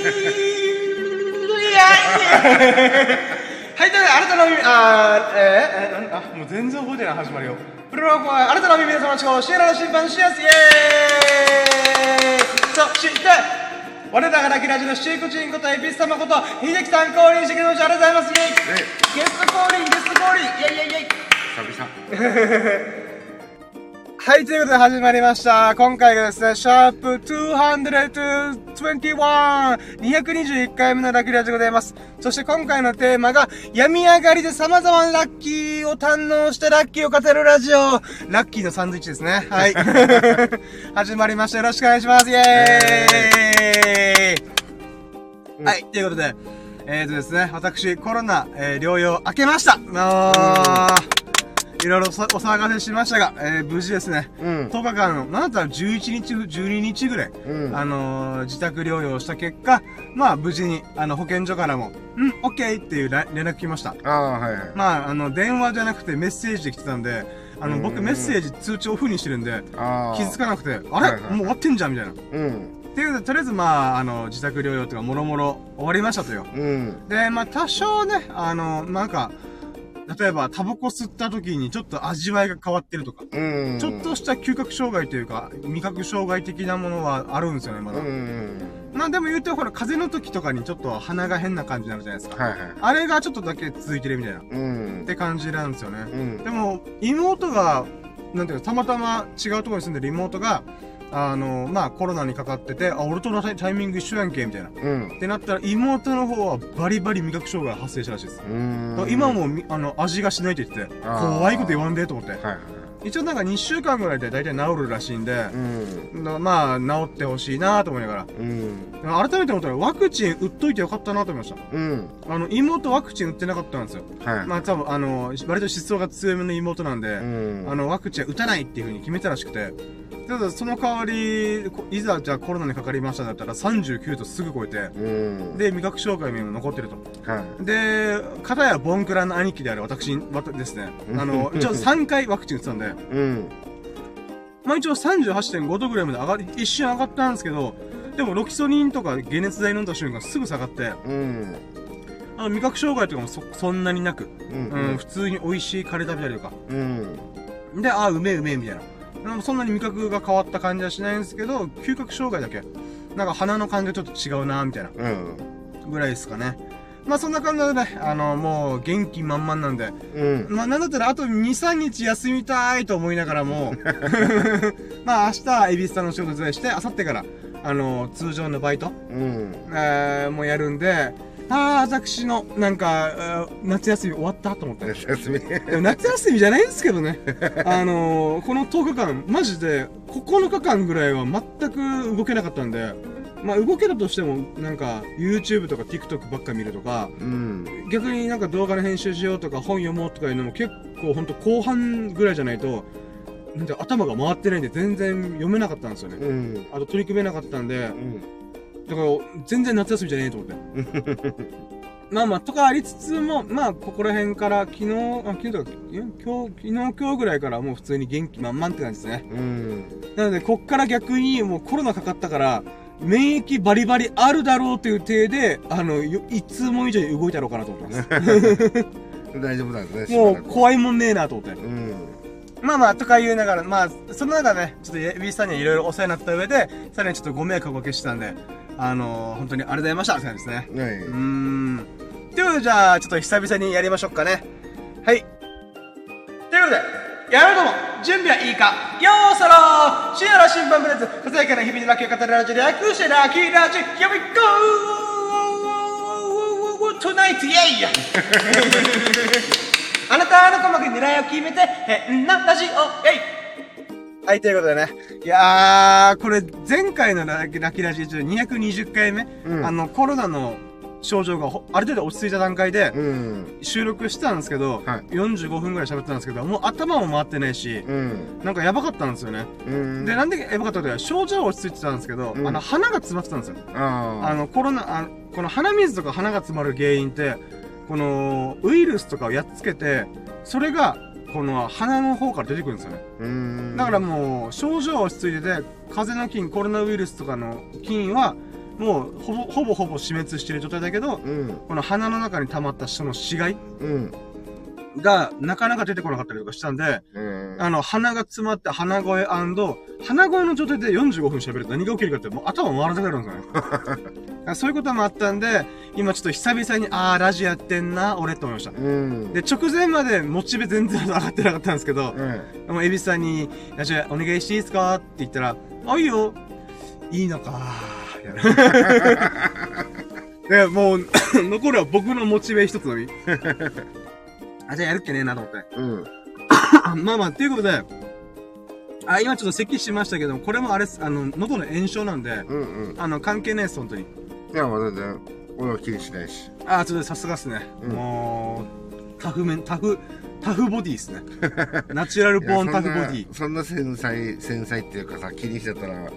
はい、というわけで、あなたの耳、あー、えー、えー、あ、もう全然覚えてない、始まりよ。プロローグは、あなたの耳の友達を、シエラの審判シアス、イエーイそして、我らがラキラジのシークチンことエビス様こと、秀樹さん降臨してくれました。ありがとうございます。イエーイゲスト降臨、ゲスト降臨、イエイイエイイエイ久々。はい、ということで始まりました。今回がですね、シャープ221、221回目のラッキーラジでございます。そして今回のテーマが、病み上がりで様々なラッキーを堪能してラッキーを語るラジオ。ラッキーのサンドイッチですね。はい。始まりました。よろしくお願いします。イェーイ、はい、ということで、えーとですね、私、コロナ、えー療養明けました。もう、いろいろさお騒がせしましたが、えー無事ですね、うん10日間の、なんだったら11日、12日ぐらい、うんあのー自宅療養した結果、まあ無事に、あの、保健所からも、うん、オッケーっていうら連絡来ました。ああ、はいはい。まあ、あの、電話じゃなくてメッセージで来てたんで、あの、僕うんメッセージ通知オフにしてるんで。気づかなくて、あれ、はいはいもう終わってんじゃんみたいな。っうん。ていうとりあえずまあ、あの、自宅療養とかもろもろ終わりましたとよ。うん。で、まあ、多少ね、あの、なんか、例えば、タバコ吸った時にちょっと味わいが変わってるとか、うん。ちょっとした嗅覚障害というか、味覚障害的なものはあるんですよね、まだ。うん。まあでも言うて、ほら、風邪の時とかにちょっと鼻が変な感じになるじゃないですか。はいはい。あれがちょっとだけ続いてるみたいな、っうん。て感じなんですよね。うん。でも、妹が、なんていうか、たまたま違うところに住んでる妹が、あの、まあコロナにかかってて、あ、俺とのタイタイミング一緒やんけ、みたいな。っうん。てなったら、妹の方はバリバリ味覚障害が発生したらしいです。うん。今もみ、あの、味がしないって言ってて、怖いこと言わんで、と思って。はいはい。一応なんか2週間ぐらいで大体治るらしいんで、うん。だまあ、治ってほしいなと思いながら。うん。改めて思ったら、ワクチン打っといてよかったなと思いました。うん。あの、妹ワクチン打ってなかったんですよ。はい。まあ多分、あの、割と思想が強めの妹なんで、うん。あの、ワクチン打たないっていう風に決めたらしくて、ただその代わり、こいざじゃあコロナにかかりましただったら39とすぐ超えて、うん。で、味覚障害も残ってると。はい。で、片やボンクラの兄貴である私、ですね。あの、一応3回ワクチン打ってたんで、うん。まあ一応38.5度ぐらいまで上がり、一瞬上がったんですけど、でもロキソニンとか解熱剤飲んだ瞬間すぐ下がって、うん。あの味覚障害とかもそそんなになく、うん。うん、普通に美味しいカレー食べたりとか。うん。で、ああ、うめえうめえみたいな。でもそんなに味覚が変わった感じはしないんですけど、嗅覚障害だけ、なんか鼻の感じがちょっと違うなみたいなうん。ぐらいですかね。まあそんな感じでね、あの、もう元気満々なんで、うん。まあなんだったらあと2、3日休みたいと思いながらも、まあ明日、エビスさんの仕事伝いして、明後日から、あの、通常のバイト、うん。えー、もうやるんで、ああ、私の、なんか、えー夏休み終わったと思って。夏休み。でも夏休みじゃないんですけどね。あのー、この10日間、マジで9日間ぐらいは全く動けなかったんで、まあ動けたとしても、なんか YouTube とか TikTok ばっか見るとか、うん。逆になんか動画の編集しようとか本読もうとかいうのも結構ほんと後半ぐらいじゃないと、なんて頭が回ってないんで全然読めなかったんですよね。うん。あと取り組めなかったんで、うん。だから全然夏休みじゃねえと思って。まあまあ、とかありつつも、まあ、ここら辺から昨日、あ、昨日とか、今日、昨日、今日ぐらいからもう普通に元気満々って感じですね。うん。なので、こっから逆にもうコロナかかったから、免疫バリバリあるだろうという体で、あの、よいつも以上に動いたろうかなと思ってます。大丈夫なんですね。もう怖いもんねえなと思って。うん。まあまあ、とか言いながら、まあ、その中でね、ちょっとエビスさんにはいろいろお世話になった上で、さらにちょっとご迷惑をおかけしたんで、あのー、本当にありがとうございましたって感じですね。はいうー。ん。ということで、じゃあ、ちょっと久々にやりましょうかね。はい。ということで、やるとも、準備はいいか。よーそろー。深夜の審判ブレやかな日々のラッキーを語るラジオ略してラッキーラジオ Here we go! Tonight, yay! あなたの狙いを決めて、変なラジオ、えい！はい、ということでね。いやー、これ、前回のララキラジ中220回目、うん。あの、コロナの症状がほある程度落ち着いた段階で、うん。収録してたんですけど、はい45分ぐらい喋ってたんですけど、もう頭も回ってないし、うん。なんかやばかったんですよね。うん。で、なんでやばかったかというと、症状は落ち着いてたんですけど、うんあの、鼻が詰まってたんですよ。ああの、コロナ、あこの鼻水とか鼻が詰まる原因って、この、ウイルスとかをやっつけて、それが、この鼻の方から出てくるんですよね。だからもう、症状は落ち着いてて、風邪の菌、コロナウイルスとかの菌は、もうほぼほぼほぼ死滅してる状態だけど、うん。この鼻の中に溜まったその死骸うん。がなかなか出てこなかったりとかしたんで、うん。あの、鼻が詰まって鼻声鼻声の状態で45分喋ると何が起きるかって、もう頭回らなくなるんですよね。そういうこともあったんで、今ちょっと久々に、あー、ラジオやってんな、俺って思いました。うん。で、直前までモチベ全然上がってなかったんですけど、うん。もう、エビスさんに、ラジオお願いしていいですか？って言ったら、あ、いいよ。いいのかみたいなで、もう、残るは僕のモチベ一つのみ。あ、じゃあやるっけねえなと思って。うん。まあまあ、ということで、あ、今ちょっと咳しましたけども、これもあれっす、あの、喉の炎症なんで、うんうん。あの、関係ないです、本当に。いや、まあ全然、俺は気にしないし。あ、ちょっとさすがっすね。うんもう、タフメン、タフ、タフボディっすね。ナチュラルボーンタフボディ。そんなそんな繊細、繊細っていうかさ、気にしてたら、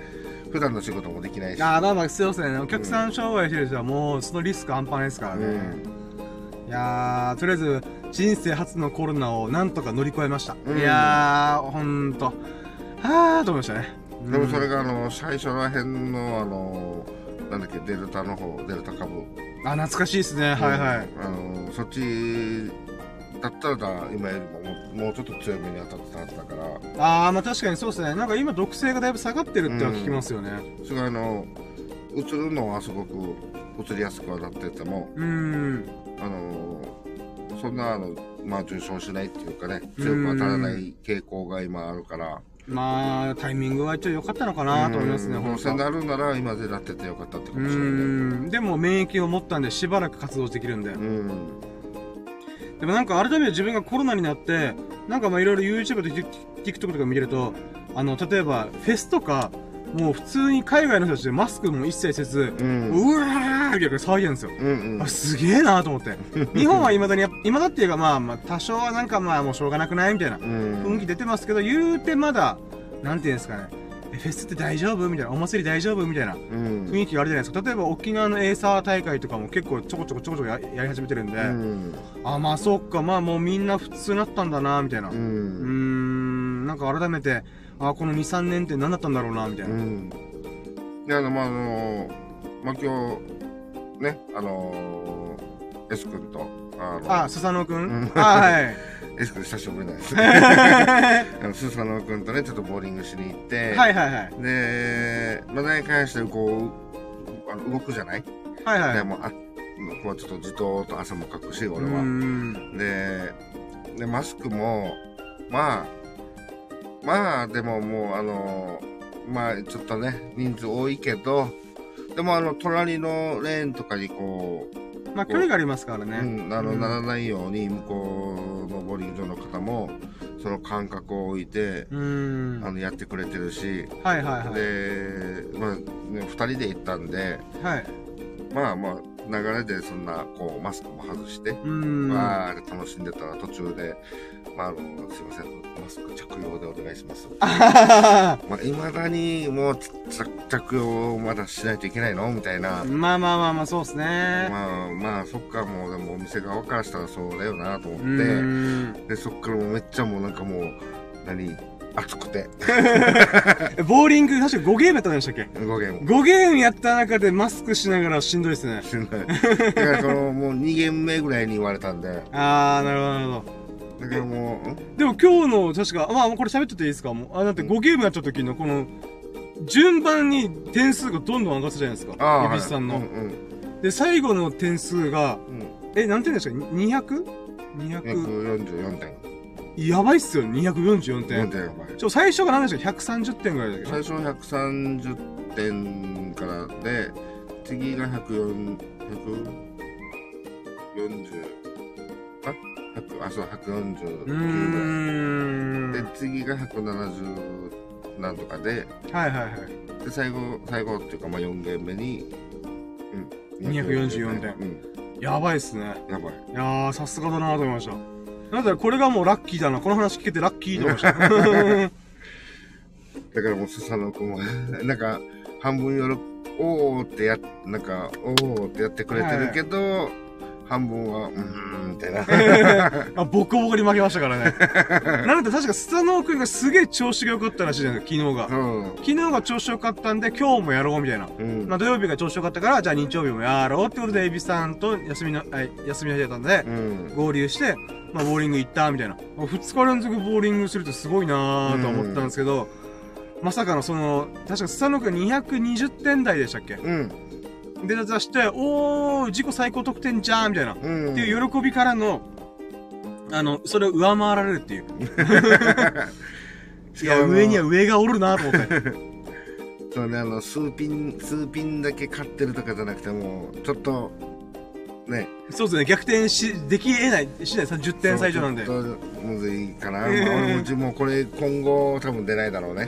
普段の仕事もできないし。あ、まあまあ、すいませんね。お客さん商売してる人はもう、そのリスク半端ないですからね。うん。いやー、とりあえず、人生初のコロナをなんとか乗り越えました。うんいやー、ほんと。はーと思いましたね。でもそれが、が、あの、最初ら辺の、あの、なんだっけ、デルタの方、デルタ株。あ、懐かしいですね。はいはい。あの、そっちだったらだ、今よりももうちょっと強めに当たってたはずだから、あー、まあ確かにそうですね。なんか今、毒性がだいぶ下がってるっては聞きますよね。それがあの、映るのはすごく映りやすくはなってても、うーん。あの、そんな、あの、まあ、重症しないっていうかね、強く当たらない傾向が今あるから、まあ、タイミングは一応良かったのかなと思いますね、うん本当どうせなるなら今でなっててよかったってかうもしれない。でも免疫を持ったんで、しばらく活動できるんで。うん。でもなんか改めて自分がコロナになって、なんかまあいろいろ YouTube と TikTok とか見てると、あの、例えばフェスとか、もう普通に海外の人たちでマスクも一切せず、う。うんわーみたいな騒ぎなんですよ。うんうんあ、。すげえなと思って。日本は未だにやっぱ、未だっていうかまあまあ多少はなんかまあもうしょうがなくないみたいなうん。雰囲気出てますけど、言うてまだ、なんていうんですかね。えフェスって大丈夫？みたいな。お祭り大丈夫？みたいなうん。雰囲気があるじゃないですか。例えば沖縄のエーサー大会とかも結構ちょこちょこちょこちょこややり始めてるんで、うん。あ、まあそっか、まあもうみんな普通になったんだな、みたいな。ううーん。ん、なんか改めて、あ、この2、3年って何だったんだろうな、みたいうな。ん。で、あの、まあ、あの、まあ、今日、ね、あの、S 君と、あの、あ、スサノオくうんんあ、はい。S 君久しぶりなんです。あの、スーサノ君とね、ちょっとボーリングしに行って、はいはいはい。で、まあ、何回してこう、あの動くじゃない、はいはい。でもう、あ、ここはちょっとじとーっと汗もかくし、俺は。ん。で、で、マスクも、まあ、まあ、でももう、あの、まあ、ちょっとね、人数多いけど、でもあの、隣のレーンとかにこう、まあ距離がありますからね。うん、あの、うんならないように、向こうのボーリング場の方も、その間隔を置いて。あの、やってくれてるし、はいはいはい。で、まあ、ね、二人で行ったんで、はい。まあまあ、流れでそんな、こう、マスクも外して、うーん。わーって楽しんでたら途中で、まあ、あの、すいません、マスク着用でお願いします。あははまあ、未だにもう、着着用まだしないといけないの？みたいなは。まあまあまあまあ、そうっすね。まあ、まあ、そっか、もう、でもお店側からしたらそうだよなとう思って。で、そっからもうめっちゃもうなんかもう、何、熱くて、え ボーリング、確か5ゲームやったんでしたっけ？5ゲーム。5ゲームやった中でマスクしながらしんどいですね。しんどい。だから、その、もう2ゲーム目ぐらいに言われたんで、あー、なるほどなるほど。だからもう、ん？でも今日の、確か、まあ、これ喋ってていいですか？もう、あ、だって5ゲームやった時のこの、順番に点数がどんどん上がってたじゃないですか。ああ、エビスさんの、はいうんで、最後の点数が、うん。うん。え、何点でしたか ?200?200? 144点。やばいっすよ、244 4点。点やばい。ちょ、最初が何でしたっけ ?130 点ぐらいだけ？ど。最初130点からで、次が104、140、あ ?100、あ、そう、う149ぐらい。で、次が170なんとかで、はいはいはい。で、最後、最後っていうか、まあ4ゲーム目に、うん。244点うん。やばいっすね。やばい。いやー、さすがだなと思いました。なんだこれがもうラッキーだな。この話聞けてラッキーと思いました。だからもう、スサノ君も、なんか、半分よろ、おーってや、なんか、おーってやってくれてるけど、半分は、うーん、みたいな。あ、ボコボコに負けましたからね。なんで確かスタノー君がすげえ調子が良かったらしいじゃないですか、昨日が。うん。昨日が調子良かったんで、今日もやろうみたいな。うん。まあ土曜日が調子良かったから、じゃあ日曜日もやろうってことで、エビさんと休みの、はい、休みの日だったんでう、ん。合流して、まあボーリング行ったみたいな。二日連続ボーリングするとすごいなーと思ったんですけど、まさかのその、確かスタノー君220点台でしたっけ？うん。で、出して、おー、自己最高得点じゃーみたいな。うん。っていう喜びからの、あの、それを上回られるっていう。いや、上には上がおるなと思って。そうね、あの、数ピン、数ピンだけ勝ってるとかじゃなくても、ちょっと、ね。そうですね、逆転し、でき得ない、しない、10点差以上なんで。ちょっとむずいかな。まあ、ええ俺もうちもこれ今後多分出ないだろうね。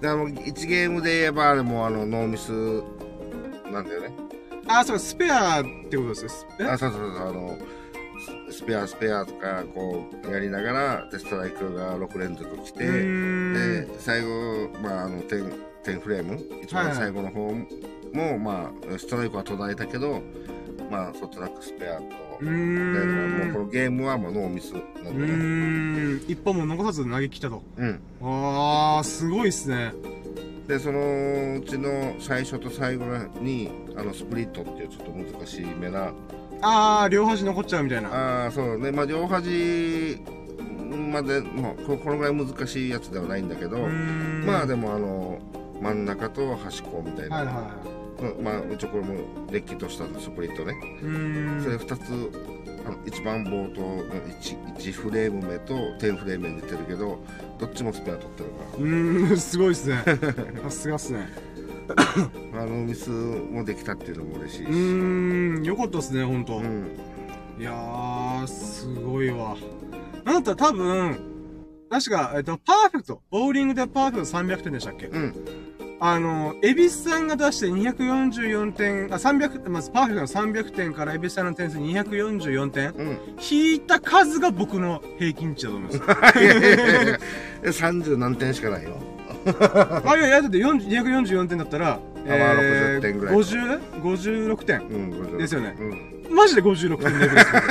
で、あの、1ゲームで言えば、あれもあの、ノーミスなんだよね。あ、そうか、スペアってことですよ。スえ？あ、そうそうそう、あの、ススペア、スペアとか、こう、やりながら、で、ストライクが6連続来て、で、最後、まあ、あの、10、10フレーム、一番最後の方も、まあ、ストライクは途絶えたけど、まあ、ソフトラックスペアと、でもうこん。のゲームはもうノーミスなんうだね。一本も残さず投げ切ったと。うん。あー、すごいっすね。で、そのうちの最初と最後に、あの、スプリットっていうちょっと難しいめな、あー、両端残っちゃうみたいな。ああ、そうね、まあ、両端まで、もうここのぐらい難しいやつではないんだけど、まあでもあの、真ん中と端っこみたいな、はいはいまあ、一応これもれっきとしたスプリットね。それ2つ、一番冒頭の 1, 1フレーム目と10フレーム目に出てるけど、どっちもスペア取ってるかうーん、すごいっすね。さすがっすね。ら、あのミスもできたっていうのも嬉しいし。うーん、よかったっすね、ほんと。うんいやー、すごいわ。なんだったら多分、確か、えっと、パーフェクト。ボーリングでパーフェクト300点でしたっけ？うん。あの、エビスさんが出して244点、あ、300、まずパーフェクトの300点からエビスさんの点数244点。うん。引いた数が僕の平均値だと思います。いやいやいやいや30何点しかないよ。あ、いやいや、だって40 244点だったら、まあ60点ぐらい 50?56 点。うん、50ですよねうん。マジで56点レベルですよ。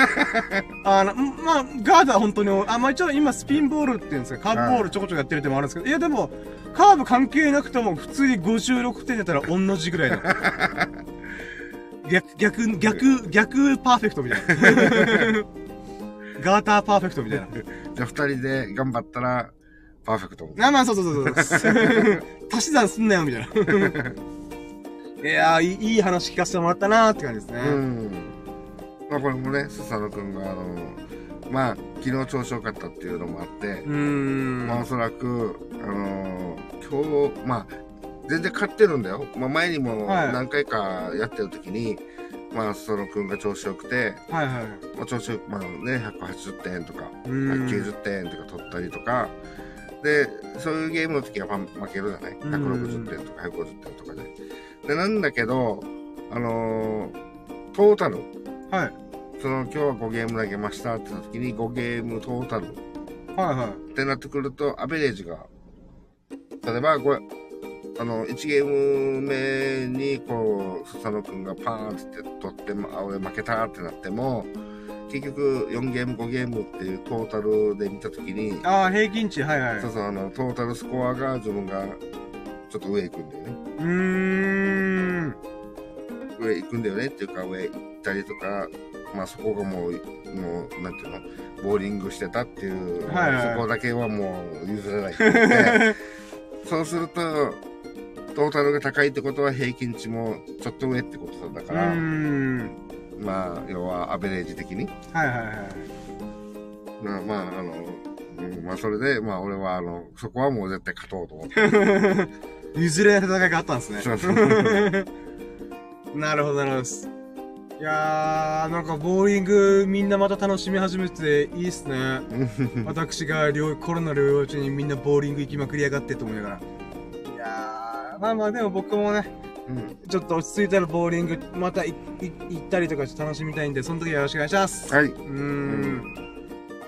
あの、んまあ、ガードは本当に、あ、まあ一応今スピンボールっていうんですか、カーブボールちょこちょこやってる手もあるんですけど、いやでも、カーブ関係なくても普通に56点だったら同じぐらいの。逆、逆、逆、逆パーフェクトみたいな。ガーターパーフェクトみたいな。じゃあ二人で頑張ったら、パーフェクト。あ、まあそうそうそうそう。足し算すんなよ、みたいな。いやーいい、いい話聞かせてもらったなーって感じですね。うん。まあこれもね、スサノ君が、あの、まあ、昨日調子良かったっていうのもあって、うーん。まあおそらく、あの今日、まあ、全然勝ってるんだよ。まあ前にもはい何回かやってる時に、まあ、スサノ君が調子良くて、はいはい。まあ調子よく、まあね、180点とか、うーん。190点とか取ったりとか、で、そういうゲームの時はまあ負けるじゃない ?160 点とか150点とかで。で、なんだけど、あのートータル、はい。その今日は5ゲーム投げましたってなった時に5ゲームトータルっはいはい。てなってくると、アベレージが、例えばこれ、あの、1ゲーム目に、こう、スサノ君がパーンって取って、まあ、俺負けたってなっても、結局4ゲーム5ゲームっていうトータルで見たときに、ああ、平均値、はいはい。そうそう、あの、トータルスコアが自分がちょっと上行くんだよね。うーん。上行くんだよねっていうか、上行ったりとか、まあそこがもう、もう、なんていうの、ボーリングしてたっていう、はいはいそこだけはもう譲れないって言ってそうすると、トータルが高いってことは平均値もちょっと上ってことだから、ん。まあ、要はアベレージ的に。はいはいはい。まあ、まあ、あの、うんまあそれで、まあ俺はあの、そこはもう絶対勝とうと思って。譲れない戦いがあったんですね。そうそう なるほど、なるほどです。いやー、なんかボーリングみんなまた楽しみ始めていいっすね。私が療コロナ療養中にみんなボーリング行きまくりやがってと思いながら。いやー、まあまあでも僕もね、うんちょっと落ち着いたらボーリングまた行ったりとかちょっと楽しみたいんで、その時はよろしくお願いします。はい。うーん。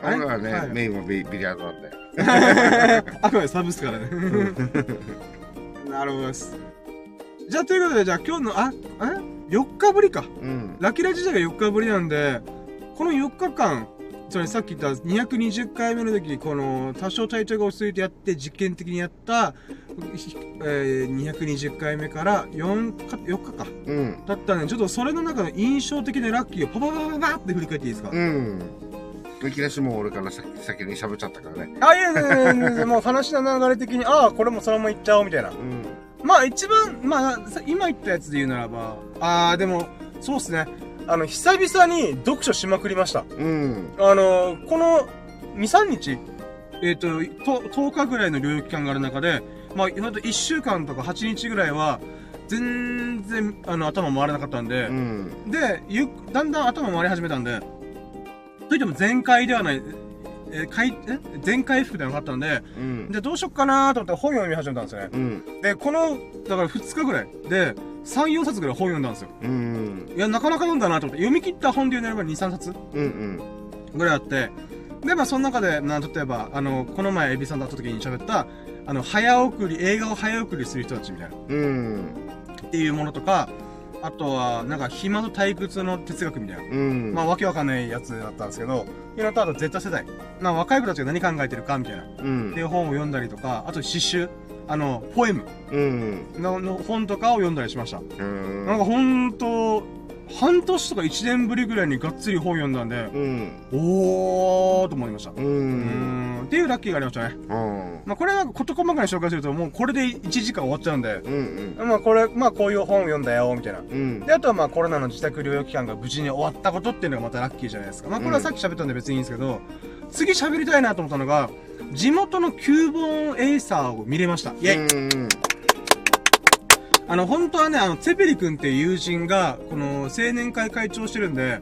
俺はね、はいメインはビビリヤードなんで。あくまでサブっすからね。なるほどです。じゃあ、ということで、じゃあ今日の、あ、え？4日ぶりか。うん。ラキラ時代が4日ぶりなんで、この4日間、つまりさっき言った220回目の時、この多少体調が落ち着いてやって実験的にやった、ひえー、220回目から4日、4日か。うん。だったんで、ちょっとそれの中の印象的なラッキーをパパパパパって振り返っていいですか、うん。いきなしもう俺から先先に喋っちゃったからね。あ、いやいやいやいやいやもう話の流れ的に、ああ、これもそのままいっちゃおうみたいな。うん。まあ一番、まあ、さ今言ったやつで言うならば、ああ、でも、そうっすね。あの、久々に読書しまくりました。うん。あのこの2、3日、えっ、と、と、10日ぐらいの療養期間がある中で、まあ、ほんと1週間とか8日ぐらいは、全然、あの、頭回らなかったんで、うん。で、ゆだんだん頭回り始めたんで、といっても全開ではない、え、かい、え全回復ではなかったんで、うん。で、どうしよっかなーと思って本読み始めたんですよね。うん。で、この、だから2日ぐらいで、3、4冊ぐらい本読んだんですよ。うん。いや、なかなか読んだなと思って、読み切った本で言うならば2、3冊うん。ぐらいあって、で、まあ、その中で、な、例えば、あの、この前、エビさんと会った時に喋った、あの、早送り、映画を早送りする人たちみたいな、うん。っていうものとか、あとは、なんか、暇と退屈の哲学みたいな。うん。まあ、わけわかんないやつだったんですけど、いうのと、あと、Z 世代。まあ、若い子たちが何考えてるか、みたいな。っうんていう本を読んだりとか、あと、詩集。あの、ポエムうん。のの本とかを読んだりしました。うん。なんか、ほんと、半年とか1年ぶりぐらいにがっつり本読んだんで、うん。おーと思いました。う。うんっていうラッキーがありましたね。うん。まあこれは事細かに紹介するともうこれで1時間終わっちゃうんで、うん。まあこれ、まあこういう本を読んだよ、みたいな。うん。で、あとはまあコロナの自宅療養期間が無事に終わったことっていうのがまたラッキーじゃないですか。まあこれはさっき喋ったんで別にいいんですけど、次喋りたいなと思ったのが、地元のキューボンエイサーを見れました。イェイ、うん。あの、本当はね、あの、ツェペリ君っていう友人が、この青年会会長してるんで、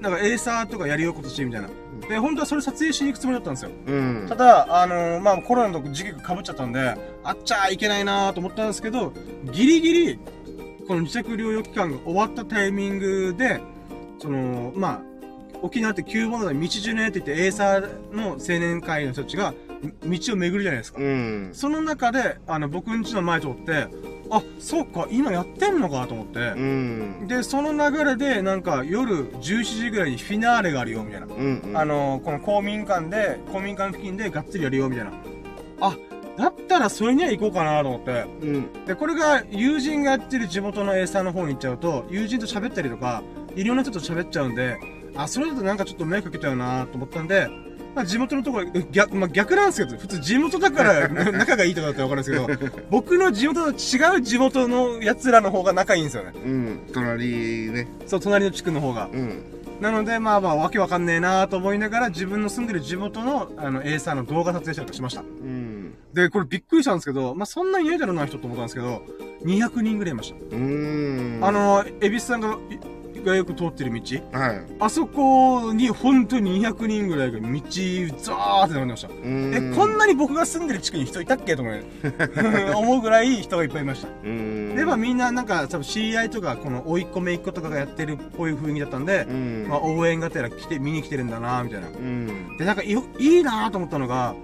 なんかエイサーとかやるよ今年ってみたいな。で、本当はそれ撮影しに行くつもりだったんですよ。うんた。だ、あのーまあ、コロナの時期が被っちゃったんで、あっちゃいけないなと思ったんですけど、ギリギリ、この自宅療養期間が終わったタイミングで、その、まあ、沖縄って旧物だ道順ねって言って、エーサーの青年会の人たちが、み道を巡るじゃないですか。うん。その中で、あの、僕ん家の前通って、あ、そうか、今やってんのかと思って、うん。で、その流れで、なんか、夜17時ぐらいにフィナーレがあるよ、みたいな。うん。あの、この公民館で、公民館付近でがっつりやるよ、みたいな。あ、だったらそれには行こうかなと思って。うん。で、これが友人がやってる地元のエーサーの方に行っちゃうと、友人と喋ったりとか、いろんな人と喋っちゃうんで、あ、それだとなんかちょっと迷惑かけちゃうなと思ったんで、まあ、地元のところ、逆、まあ、逆なんですけど、普通地元だから 仲がいいとかだったらわかるんですけど、僕の地元と違う地元の奴らの方が仲いいんですよね。うん。隣ね。そう、隣の地区の方が。うん。なので、まあまあ、わけわかんねえなと思いながら、自分の住んでる地元の、あの、エーサーの動画撮影したりとかしました。うん。で、これびっくりしたんですけど、まあそんなにいないだろうな人と思ったんですけど、200人ぐらいいました。うん。あ、の、エビスさんが、いがよく通ってる道、はい。あそこに本当に200人ぐらいが道、ザーって並んでました。うん。え、こんなに僕が住んでる地区に人いたっけ？と思う 思うぐらい人がいっぱいいました。うん。で、まあみんななんか、多分知り合いとか、この、甥っ子姪っ子とかがやってるっぽい雰囲気だったんでう、ん。まあ応援がてら来て、見に来てるんだなみたいな。うん。で、なんかよ、いいなと思ったのが、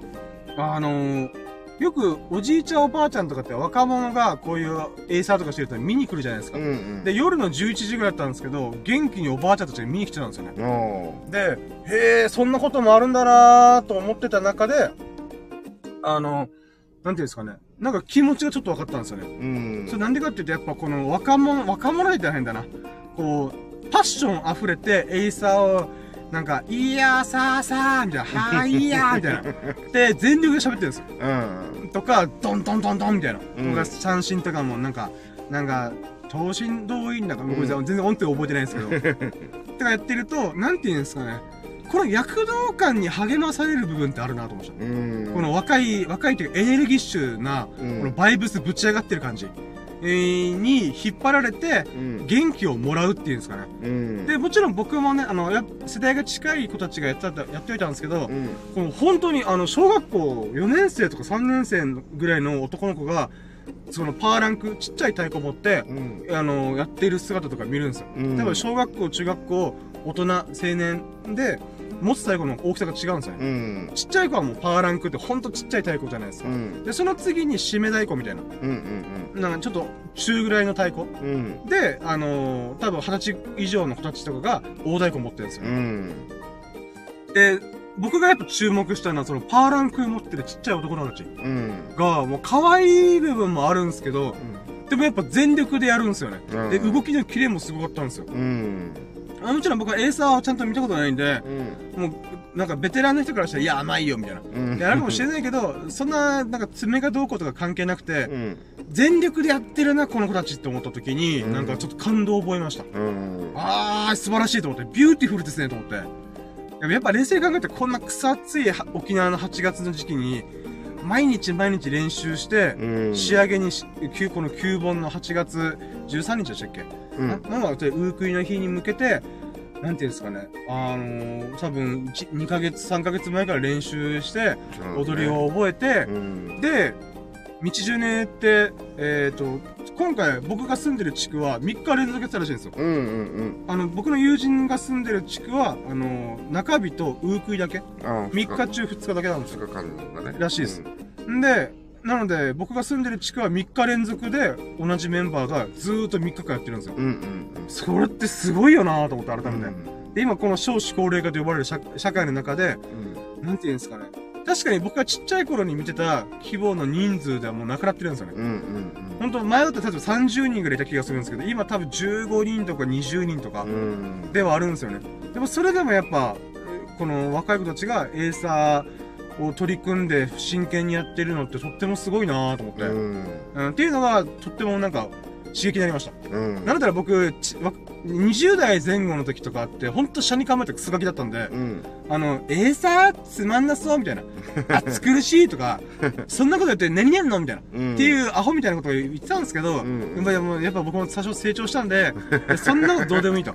あのー、よく、おじいちゃんおばあちゃんとかって若者がこういうエイサーとかしてると見に来るじゃないですか。うん。で、夜の11時ぐらいだったんですけど、元気におばあちゃんたちが見に来てたんですよね。で、へえ、そんなこともあるんだなと思ってた中で、あの、なんていうんですかね。なんか気持ちがちょっと分かったんですよね。うんそれなんでかっていうと、やっぱこの若者、若者って大変だな。こう、パッション溢れて、エイサーを、なんか、いやーさーさーみたいな、はーいやーみたいな。で、全力で喋ってるんですよ。うん。とか、ドンドンドンドンみたいな。うんとか、三振とかもなんか、なんか、等身同意んだか、ごめんなさい、全然音程覚えてないんですけど。とかやってると、なんて言うんですかね。この躍動感に励まされる部分ってあるなと思いました。うん。この若い、若いというかエネルギッシュな、うん、このバイブスぶち上がってる感じ、えーに引っ張られて、うん。元気をもらうっていうんですかね。うん。で、もちろん僕もね、あの、や世代が近い子たちがやってた、やっておいたんですけどう、ん。この本当にあの、小学校4年生とか3年生ぐらいの男の子が、そのパーランク、ちっちゃい太鼓持って、うん。あの、やってる姿とか見るんですよ。うん多分小学校、中学校、大人、青年で、持つ太鼓の大きさが違うんですよね。うん。ちっちゃい子はもうパワーランクってほんとちっちゃい太鼓じゃないですか。うん。で、その次に締め太鼓みたいな。うん。うん。なんかちょっと中ぐらいの太鼓。うん。で、あのー多分二十歳以上の子たちとかが大太鼓持ってるんですよ。うん。で、僕がやっぱ注目したのはそのパーランクー持ってるちっちゃい男の子たちうん。が、もう可愛い部分もあるんですけど、でもやっぱ全力でやるんですよね。うんで、動きのキレもすごかったんですよ。もちろん僕はエイサーをちゃんと見たことないんで、うん。もう、なんかベテランの人からしたら、いや、甘いよ、みたいな。うん。で、あるかもしれないけど、そんな、なんか詰めがどうこうとか関係なくて、うん。全力でやってるな、この子たちって思った時に、うんなんかちょっと感動を覚えました。うん。あー、素晴らしいと思って、 beautiful ですね、と思って。でもやっぱ冷静に考えて、こんな草暑いは沖縄の8月の時期に、毎日毎日練習して、うん。仕上げにし、9この9本の8月13日でしたっけ？うん。ななんか、ウークイの日に向けて、なんていうんですかね、あのー、多分、1 2ヶ月、3ヶ月前から練習して、踊りを覚えてう、ん。で、道中ねって、えっ、と、今回僕が住んでる地区は3日連続やってたらしいんですよ。うん。うん。あの、僕の友人が住んでる地区は、あのー、中日とウークイだけあ ?3 日中2日だけなんですよ。2日間ね。らしいですんで、なので、僕が住んでる地区は3日連続で同じメンバーがずーっと3日間やってるんですよ。うん。うん。それってすごいよなぁと思って改うん。めて。で、今この少子高齢化と呼ばれる社社会の中で、うん。なんて言うんですかね。確かに僕がちっちゃい頃に見てた規模の人数ではもうなくなってるんですよね。うん。うん。本当前だと例えば30人ぐらいいた気がするんですけど、今多分15人とか20人とかうん。ではあるんですよね。でもそれでもやっぱ、この若い子たちがエーサーを取り組んで真剣にやってるのってとってもすごいなぁと思って。うん。うん、っていうのがとってもなんか刺激になりました。うん。なんだったら僕、ちわ20代前後の時とかあって、ほんと車に構えてクソガキだったんで、うん。あの、えーさーつまんなそうみたいな。暑苦しいとか、そんなこと言って何やんの？みたいな。うん。っていうアホみたいなことを言ってたんですけど、うんやっぱりもうやっぱ僕も最初成長したんで、そんなことどうでもいいと。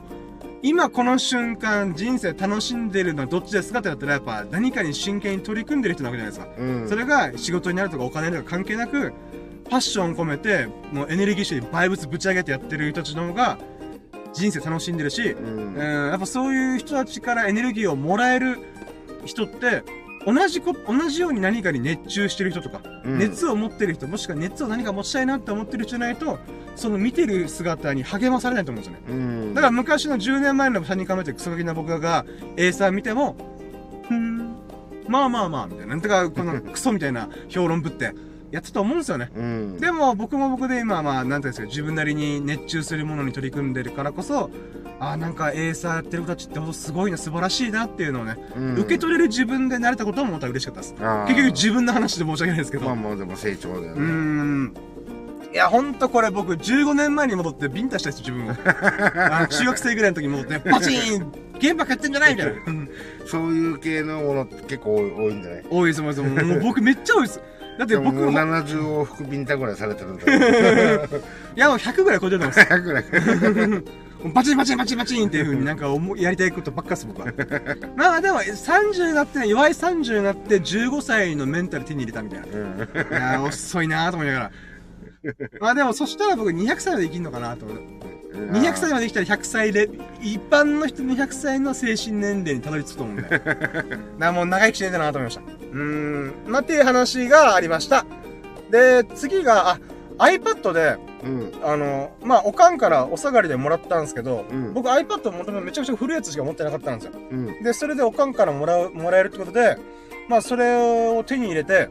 今この瞬間人生楽しんでるのはどっちですかってなったらやっぱ何かに真剣に取り組んでる人なわけじゃないですか。うん。それが仕事になるとかお金になるとか関係なく、パッション込めて、もうエネルギッシュにバイブスぶち上げてやってる人たちの方が、人生楽しんでるし、うん。うん、やっぱそういう人たちからエネルギーをもらえる人って、同じこ、同じように何かに熱中してる人とか、うん熱を持ってる人、もしくは熱を何か持ちたいなって思ってる人じゃないと、その見てる姿に励まされないと思うんですよね。うん。だから昔の10年前の車に構えてクソガキな僕が、エーサー見ても、ふーん、まあまあまあ、みたいな。なんとか、この クソみたいな評論ぶって、やってたと思うんですよね。うん。でも僕も僕で今まあ、なんていうんですか、自分なりに熱中するものに取り組んでるからこそ、ああ、なんかエーサーやってる子たちってほんとすごいな、素晴らしいなっていうのをね、うん受け取れる自分でなれたこともまた嬉しかったです。結局自分の話で申し訳ないですけど。まあまあでも成長だよね。ん。いや、ほんとこれ僕15年前に戻ってビンタしたいです、自分を。あの中学生ぐらいの時に戻って、バチーンゲームばっかやってんじゃないみたいな。そういう系のものって結構多い多いんじゃない？多いです、多いです。もう 僕めっちゃ多いです。だって僕、でももうい70往復ビンタぐらいされてるんだよ。や、もう100ぐらい超えてると思います。ぐらい。バチンバチンバチンバチンっていう風になんか思いやりたいことばっかっす、僕は。まあでも、30になって、弱い30になって15歳のメンタル手に入れたみたいな。いうん。やー、遅いなーと思いながら。まあでも、そしたら僕200歳まで生きんのかなと思う。200歳まで生きたら100歳で、一般の人200歳の精神年齢にたどり着くと思うんで。だからもう長生きしないんだなと思いました。うーん。まあっていう話がありました。で、次が、あ、iPad で、うん。あの、まあ、おかんからお下がりでもらったんですけど、うん僕 iPad もともとめちゃくちゃ古いやつしか持ってなかったんですよ。うん。で、それでおかんからもらう、もらえるってことで、まあ、それを手に入れて、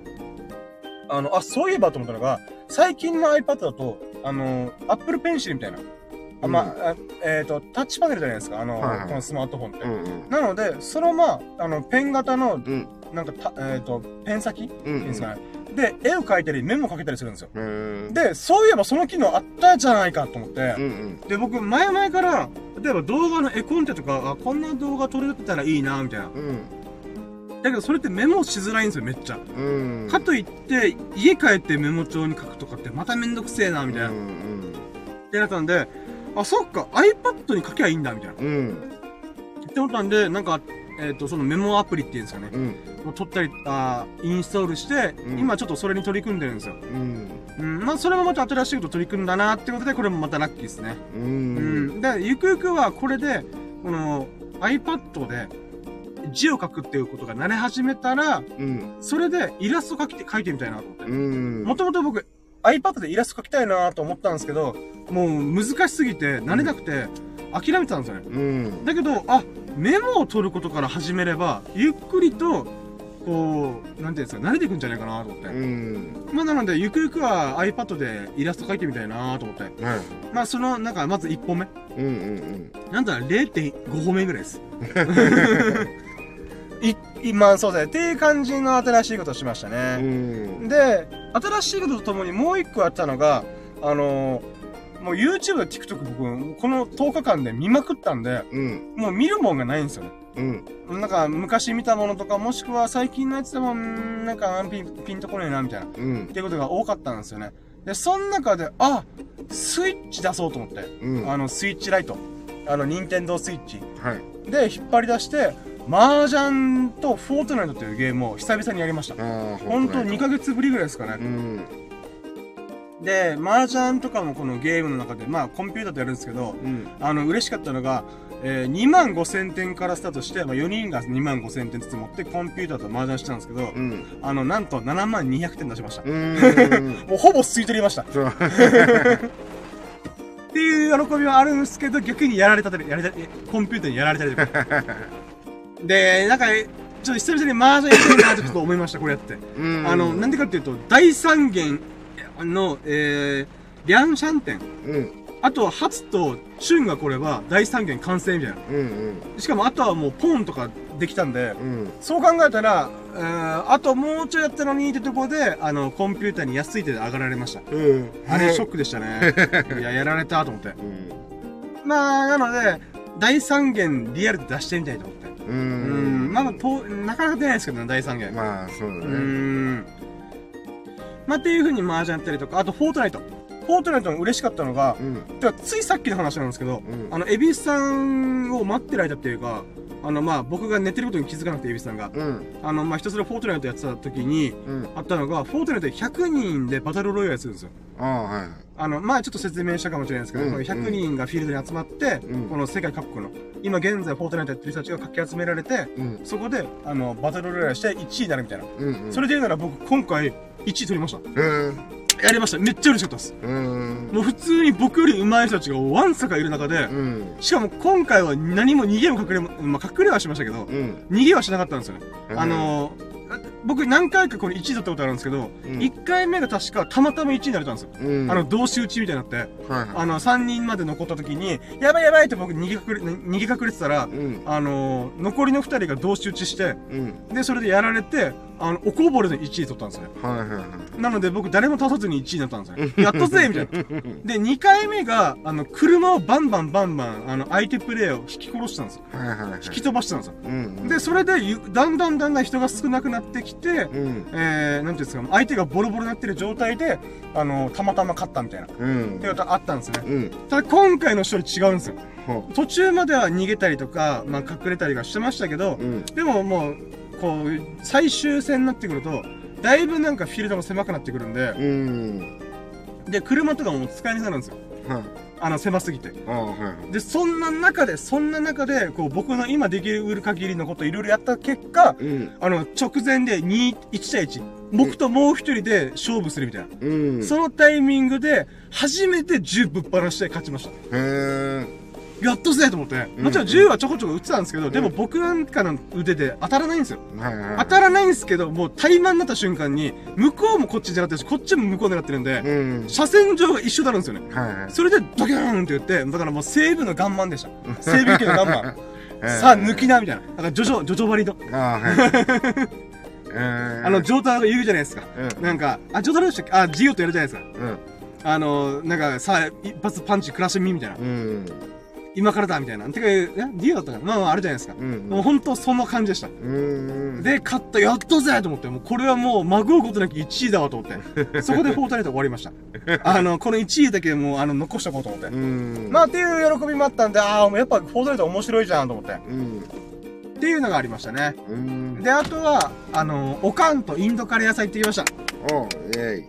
あの、あ、そういえばと思ったのが、最近の iPad だと、あの、Apple Pencil みたいな。あまあ、あえっ、と、タッチパネルじゃないですか、あの、はいはいこのスマートフォンって。うん。うん。なので、そのまあ、あの、ペン型の、うん。なんかた、えっ、と、ペン先？いうん。いですかね。で、絵を描いたり、メモかけたりするんですよ。うん。で、そういえばその機能あったじゃないかと思って、うんうん。で、僕、前々から、例えば動画の絵コンテとか、あ、こんな動画撮れてたらいいな、みたいな。うん。だけど、それってメモしづらいんですよ、めっちゃ。うん。かといって、家帰ってメモ帳に書くとかってまためんどくせえな、みたいな。っうん。てなったんで、あ、そっか、iPad に書きゃいいんだ、みたいな。うん。うん。って思ったんで、なんか、えっ、と、そのメモアプリっていうんですかね。うん。を撮ったり、あインストールして、うん今ちょっとそれに取り組んでるんですよ。うん。うん、まあ、それもまた新しいこと取り組んだなってことで、これもまたラッキーですね。う。うんん。で、ゆくゆくはこれで、この iPad で字を書くっていうことが慣れ始めたら、うん。それでイラスト描きて、描いてみたいなと思って。うん。もともと僕、iPad でイラスト描きたいなと思ったんですけど、もう難しすぎて、慣れなくて、諦めてたんですよね。うん。だけど、あ、メモを取ることから始めれば、ゆっくりと、こう、なんていうんですか、慣れていくんじゃないかなと思って。うん。まあなので、ゆくゆくは iPad でイラスト描いてみたいなと思って。はい。まあその、なんか、まず1本目。うんうんなんだろう、0.5本目ぐらいです。い、今、そうだね。っていう感じの新しいことをしましたうね。ん。で、新しいこととともにもう一個あったのが、あのーもう YouTube と TikTok 僕、この10日間で見まくったんで、うん。もう見るもんがないんですよね。うん。なんか、昔見たものとか、もしくは最近のやつでも、なんか、ピン、ピンとこねえな、みたいな。っうん。ていうことが多かったんですよね。で、その中で、あスイッチ出そうと思って。うん。あの、スイッチライト。あの、ニンテンドースイッチ。はい。で、引っ張り出して、麻雀とフォートナイトというゲームを久々にやりました。ああ、ほんと2ヶ月。月ぶりぐらいですかね。うん。で、麻雀とかもこのゲームの中で、まあ、コンピューターでやるんですけど、うん。あの、嬉しかったのが、えー、2万5千点からスタートして、まあ、4人が2万5千点ずつ持って、コンピューターと麻雀したんですけど、うん。あの、なんと7万200点出しました。うん。もうほぼ吸い取りました。っ。ていう喜びはあるんですけど、逆にやられたり、やられたり、コンピューターにやられたりとか。で、なんか、ちょっと久々に麻雀やりたいなとちょっと思いました、これやって。うん。あの、なんでかっていうと、大三元の、えー、リャンシャン店。うん。あとは、初と春が来れば、大三元完成みたいな。うん。しかも、あとはもう、ポンとかできたんで、うん。そう考えたら、えー、あともうちょいやったのにってところで、あの、コンピューターに安い手で上がられました。うん。あれ、ショックでしたね。いや、やられたと思って。うん。まあ、なので、大三元リアルで出してみたいと思って。ううん、ん。まだと、なかなか出ないですけどね、大三元。まあ、そうだね。ん。まあ、っていう風に麻雀やったりとか、あと、フォートナイト。フォートナイトの嬉しかったのが、うん。てかついさっきの話なんですけど、うんあの、エビスさんを待ってる間っていうか、あの、まあ、僕が寝てることに気づかなくて、エビスさんが。うん。あの、まあ、ひたすらフォートナイトやってた時に、うん。あったのが、フォートナイトで100人でバトルロイヤルするんですよ。ああ、はい。あの、まあ、ちょっと説明したかもしれないですけど、うんこの100人がフィールドに集まって、うんこの世界各国の、今現在フォートナイトやってる人たちがかき集められて、うん。そこで、あの、バトルロイヤルして1位になるみたいな。うん。それで言うなら僕、今回、1位取りました。うん。やりました。めっちゃ嬉しかったです。うん。もう普通に僕より上手い人たちがワンサかいる中で、うん。しかも今回は何も逃げも隠れも、まあ、隠れはしましたけど、うん。逃げはしなかったんですよね。うんあのー、僕何回かこれ1位取ったことあるんですけど、うん1回目が確かたまたま1位になれたんですよ。うん。あの、同士打ちみたいになって、はいあの、3人まで残った時に、やばいやばいって僕逃げ隠れ、逃げ隠れてたらい。、うん。あのー、残りの2人が同士打ちして、うん。で、それでやられて、あの、おこぼれで1位取ったんですよね。はいはいはい。なので僕誰も倒さずに1位になったんですよ。やっとぜみたいな。で、2回目が、あの、車をバンバンバンバン、あの、相手プレイヤーを引き殺したんですよ。はいはいはい。引き飛ばしたんですよ。うん。で、それでゆ、だんだんだんだん人が少なくなってきて、うん。えー、なんていうんですか、相手がボロボロになってる状態で、あの、たまたま勝ったみたいな。っうんて。ことがあったんですね。うん。ただ今回の勝利違うんですよ。ほ途中までは逃げたりとか、まあ、隠れたりがしてましたけどう。、うん。でももう、こう、最終戦になってくると、だいぶなんかフィールドも狭くなってくるんで、うん。で、車とかも使えなくなるんですよ。はい。あの、狭すぎて。ああ、はい。で、そんな中で、そんな中で、こう、僕の今できる限りのこといろいろやった結果、うん。あの、直前で2、1対1。僕ともう一人で勝負するみたいな。うん。そのタイミングで、初めて銃ぶっ放して勝ちました。へえ。やっとぜと思って。もちろん銃はちょこちょこ撃ってたんですけど、でも僕なんかの腕で当たらないんですよ。はいはい。当たらないんですけど、もう対マンになった瞬間に、向こうもこっち狙ってるし、こっちも向こう狙ってるんで、うん。車線上が一緒になるんですよね。それでドキャーンって言って、だからもう西部のガンマンでした。西部系のガンマン。さあ、抜きな、みたいな。だから、ジョジョ、ジョジョバリの、ああ、はい。え ーあの、ジョータロが言うじゃないですか。うん。なんか、あ、ジョータロでしたっけ？あ、ジオとやるじゃないですか。うん。あの、なんか、さあ、一発パンチクラッシュミみたいな。うん。今からだ、みたいな。てか、え、ディオだったかなまあまあ、あるじゃないですか。うん。もう本当そんな感じでした。うん。で、勝った、やっとぜと思って、もうこれはもう、まごうことなき1位だわと思って。そこでフォートナイト終わりました。あの、この1位だけもう、あの、残しとこうと思って。うん。まあ、っていう喜びもあったんで、ああ、もうやっぱフォートナイト面白いじゃんと思って。うん。っていうのがありましたね。うん。で、あとは、あの、おかんとインドカレー屋さん行ってきました。おイェイ。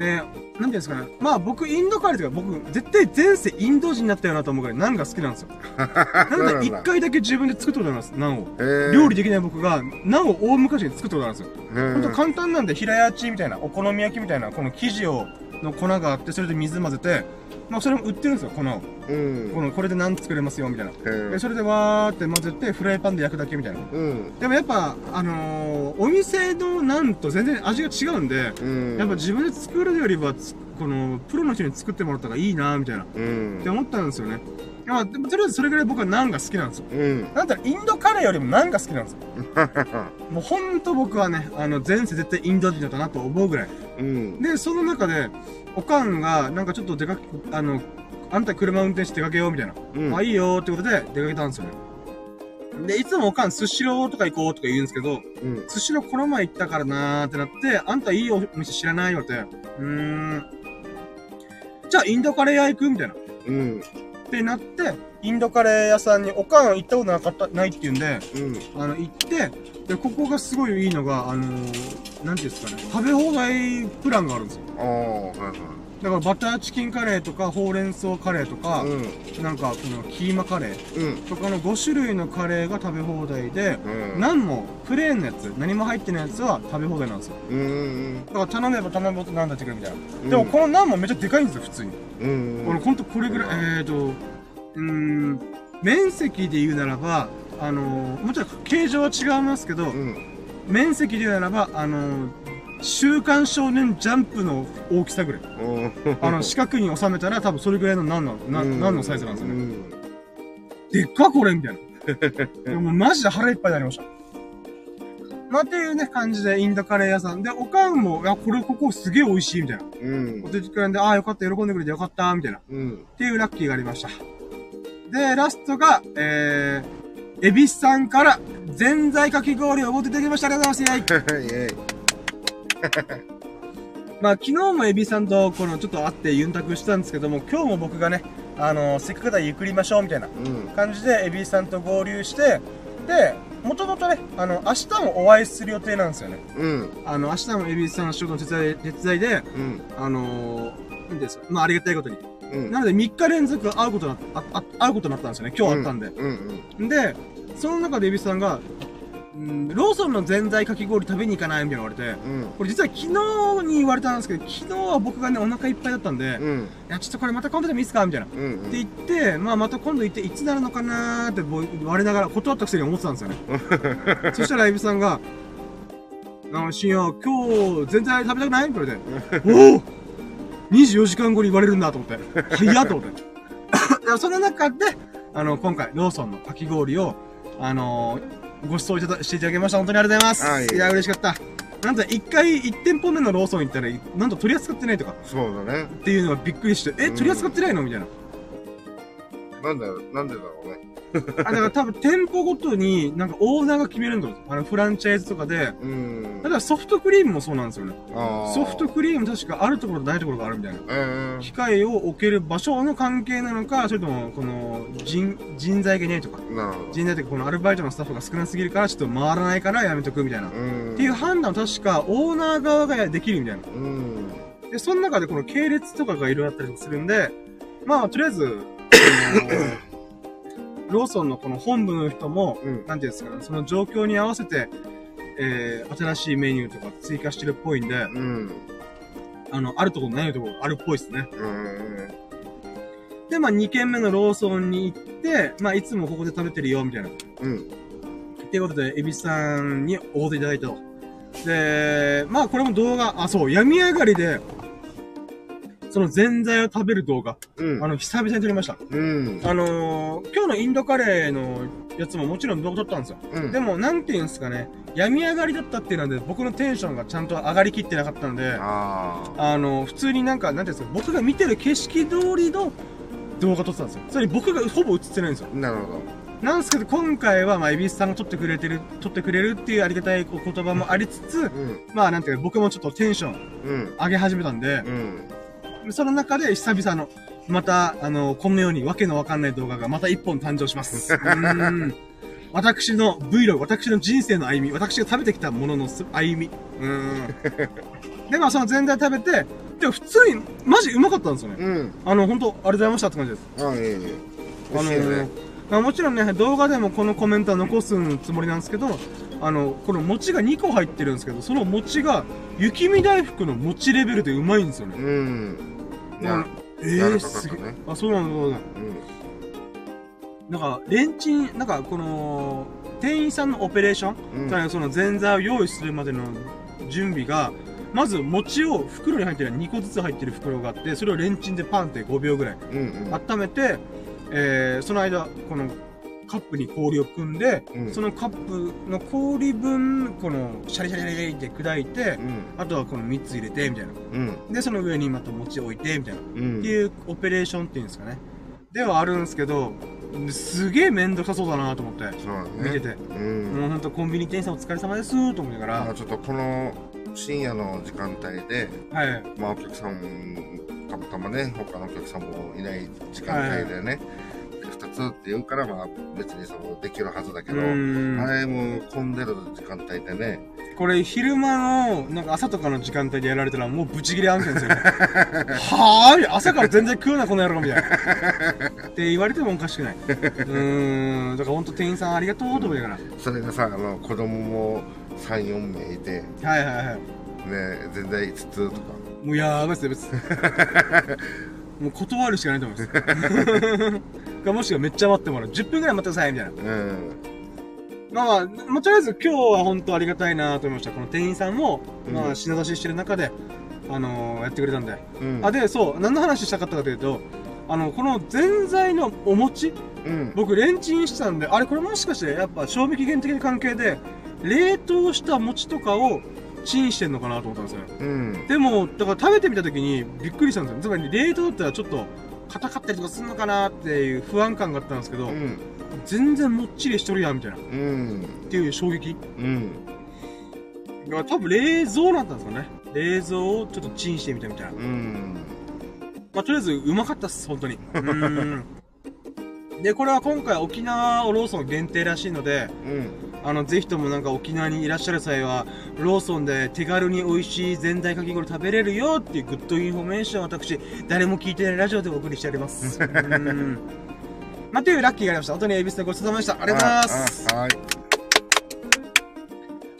で、ていうんですかね。まあ僕、インドカレーとか、僕、絶対前世インド人になったよなと思うぐらい、ナンが好きなんですよ。なんで、一回だけ自分で作ったことあります、ナンを。えー、料理できない僕が、ナンを大昔に作ったことあるんですよ。えーほんと簡単なんで、平屋ちみたいな、お好み焼きみたいな、この生地を、の粉があって、それで水混ぜて、まあそれも売ってるんですよ、粉を。うん。この、これでナン作れますよ、みたいな。えーで、それでわーって混ぜて、フライパンで焼くだけみたいな。うん。でもやっぱ、あのーお店のナンと全然味が違うんで、うん。やっぱ自分で作るよりはつ、この、プロの人に作ってもらった方がいいなみたいな、っうんて。思ったんですよね。いや、でもとりあえずそれぐらい僕はナンが好きなんですよ。うん。なんだったらインドカレーよりもナンが好きなんですよ。もうほんと僕はね、あの、前世絶対インド人だったなと思うぐらい。うん。で、その中で、おかんが、なんかちょっと出かけ、あの、あんた車運転して出かけようみたいな。うん。あ、いいよーってことで出かけたんですよね。で、いつもおかん、スシローとか行こうとか言うんですけど、うん。スシローこの前行ったからなーってなって、あんたいいお店知らないよって。うーん。じゃあインドカレー屋行くみたいな。っうん。てなって、インドカレー屋さんにおかん行ったことなかった、ないって言うんで、うん。あの、行って、で、ここがすごいいいのが、あのー、なんていうんですかね、食べ放題プランがあるんですよ。ああ、はいはい。だからバターチキンカレーとか、ほうれん草カレーとか、うん。なんかこのキーマカレーうん。とかの5種類のカレーが食べ放題で、うん。何もプレーンのやつ、何も入ってないやつは食べ放題なんですよ。うん。だから頼めば頼むほど何だってくるみたいな。うんでもこのナンもめっちゃでかいんですよ、普通に。うん。このほんとこれぐらい、えーと、うーん、面積で言うならば、あのー、もちろん形状は違いますけど、うん。面積で言うならば、あのー、週刊少年ジャンプの大きさぐらい。うん。あの、四角に収めたら多分それぐらいの何の、なうん何のサイズなんですよね。うん。でっかこれみたいな。でもマジで腹いっぱいになりました。まあ、っていうね、感じでインドカレー屋さん。で、おかんも、いや、これここすげえ美味しいみたいな。うんお。手くれんで、ああ、よかった、喜んでくれてよかった、みたいな。っうん。ていうラッキーがありました。で、ラストが、えー、エビスさんから、ぜんざいかき氷を持っていただきました。ありがとうございます。イェイイェイ。まあ、昨日もエビさんと、この、ちょっと会ってユンタクしたんですけども、今日も僕がね、あのせっかくだからゆっくりましょう、みたいなうん。感じで、エビさんと合流して、で、もともとね、あの、明日もお会いする予定なんですよね。うん。あの、明日もエビさんの仕事の手伝い、手伝いで、うん。あのー、なんですか、まあ、ありがたいことに。うん。なので、3日連続会うことな、あ、あ会うことになったんですよね。今日会ったんで。うん。で、その中でエビさんが、うん、ローソンのぜんざいかき氷食べに行かないみたいな言われて、うん。これ実は昨日に言われたんですけど、昨日は僕がね、お腹いっぱいだったんで、いうん。や、ちょっとこれまた今度でもいいですか？みたいな。っうん。て言って、まあまた今度行っていつなるのかなーってぼ我ながら断ったくせに思ってたんですよね。そしたらエビさんが、あの、深夜、今日、全然食べたくない？って言われて、おお !24 時間後に言われるんだと思って。早っと思って。その中で、あの、今回、ローソンのかき氷を、あのーご馳走いただしていただきました。本当にありがとうございます。はいいや、嬉しかった。なんと、一回、一店舗目のローソン行ったら、なんと取り扱ってないとか、そうだね。っていうのがびっくりして、え、取り扱ってないの？みたいな。なんだろう、なんでだろうね。あ、だから多分店舗ごとに、なんかオーナーが決めるんだと思う。あの、フランチャイズとかで、うん例え。ばソフトクリームもそうなんですよね。ソフトクリーム確かあるところとないところがあるみたいな。うん。機械を置ける場所の関係なのか、それとも、この、人、人材がいないとか。人材というかこのアルバイトのスタッフが少なすぎるから、ちょっと回らないからやめとくみたいな。っうん。ていう判断を確かオーナー側ができるみたいな。うん。で、その中でこの系列とかがいろいろあったりするんで、まあ、とりあえず、あのローソンのこの本部の人も、うんなんていうんですかね、その状況に合わせて、えー、新しいメニューとか追加してるっぽいんで、うん。あの、あるところないところあるっぽいですね。うん。で、まあ、2軒目のローソンに行って、まあ、いつもここで食べてるよ、みたいな。うん。っていうことで、エビさんにおごっていただいたと。で、まあ、これも動画、あ、そう、病み上がりで、そのぜんざいを食べる動画、うん。あの、久々に撮りました。うん。あのー、今日のインドカレーのやつももちろん動画撮ったんですよ。うん。でも、なんて言うんですかね、病み上がりだったっていうので、僕のテンションがちゃんと上がりきってなかったんで、ああの、普通になんか、なんていうんですか、僕が見てる景色通りの動画撮ってたんですよ。それに僕がほぼ映ってないんですよ。あ。なるほど。なんですけど、今回は、まあ、エビスさんが撮ってくれてる、撮ってくれるっていうありがたいお言葉もありつつ、うん。まあ、なんていうか、僕もちょっとテンションうん。上げ始めたんでう、ん。その中で久々の、また、あの、このようにわけのわかんない動画がまた一本誕生します。うーん。私の Vlog、私の人生の歩み、私が食べてきたもののす歩み。うーん。で、まあ、その全体食べて、でも普通に、マジうまかったんですよね。うん。あの、本当ありがとうございましたって感じです。あ、いえいえ。美あの味しいよね。まあ、もちろんね、動画でもこのコメントは残すつもりなんですけど、あの、この餅が2個入ってるんですけど、その餅が雪見大福の餅レベルでうまいんですよね。うん。いやうん、えー、かかったねすげえ。あ、そうなんだ、そうなんだ。うなんか、レンチン、なんかこの、店員さんのオペレーション、ん。うん。その前座を用意するまでの準備が、まず餅を袋に入ってる2個ずつ入ってる袋があって、それをレンチンでパンって5秒ぐらいうんうん。温めて、えー、その間、このカップに氷を組んで、うんそのカップの氷分、このシャリシャリシャリって砕いてう、ん。あとはこの3つ入れて、みたいな。うん。で、その上にまた餅を置いて、みたいな。うん。っていうオペレーションっていうんですかね。ではあるんですけど、すげえめんどくさそうだなと思って、ね。見てて。うん。もうほんとコンビニ店員さんお疲れ様ですと思いながら、まあちょっとこの深夜の時間帯で、はい。まあお客さん、たまたまね、他のお客さんもいない時間帯でね、二つって言うから、まあ別にその、できるはずだけうど、あれも混んでる時間帯でね、これ昼間の、なんか朝とかの時間帯でやられたらもうブチギレ案件ですよね。はぁ朝から全然食うな、この野郎みたいな。って言われてもおかしくない。うーん。だからほんと店員さんありがとうと思いながら。それがさ、あの、子供も3、4名いて、はいはいはい。ね、全然5つとか、もうやばいっすよ、別に。もう断るしかないと思います。かもしくはめっちゃ待ってもらう。10分ぐらい待ってください、みたいな。うん。まあまあ、もうとりあえず今日は本当ありがたいなと思いました。この店員さんも、うんまあ品出ししてる中で、あのーやってくれたんで。うん。あ、で、そう、何の話したかったかというと、あの、このぜんざいのお餅、うん。僕レンチンしてたんで、あれこれもしかしてやっぱ賞味期限的な関係で、冷凍した餅とかをチンしてんのかなと思ったんですよね。うん。でも、だから食べてみた時にびっくりしたんですよ。つまり冷凍だったらちょっと硬かったりとかするのかなっていう不安感があったんですけど、うん。全然もっちりしとるやんみたいな。っうん。ていう衝撃。うん。だから多分冷蔵だったんですかね。冷蔵をちょっとチンしてみたみたいな。うん。まあ、とりあえずうまかったっす、本当に。うーん。で、これは今回沖縄ローソン限定らしいので、うん。あの、ぜひともなんか沖縄にいらっしゃる際は、ローソンで手軽に美味しいぜんざいかき氷食べれるよっていう good information を私、誰も聞いてないラジオでお送りしております。うーん。まあ、というラッキーがありました。本当にエビスでごちそうさまでした。ありがとうございます。あはい。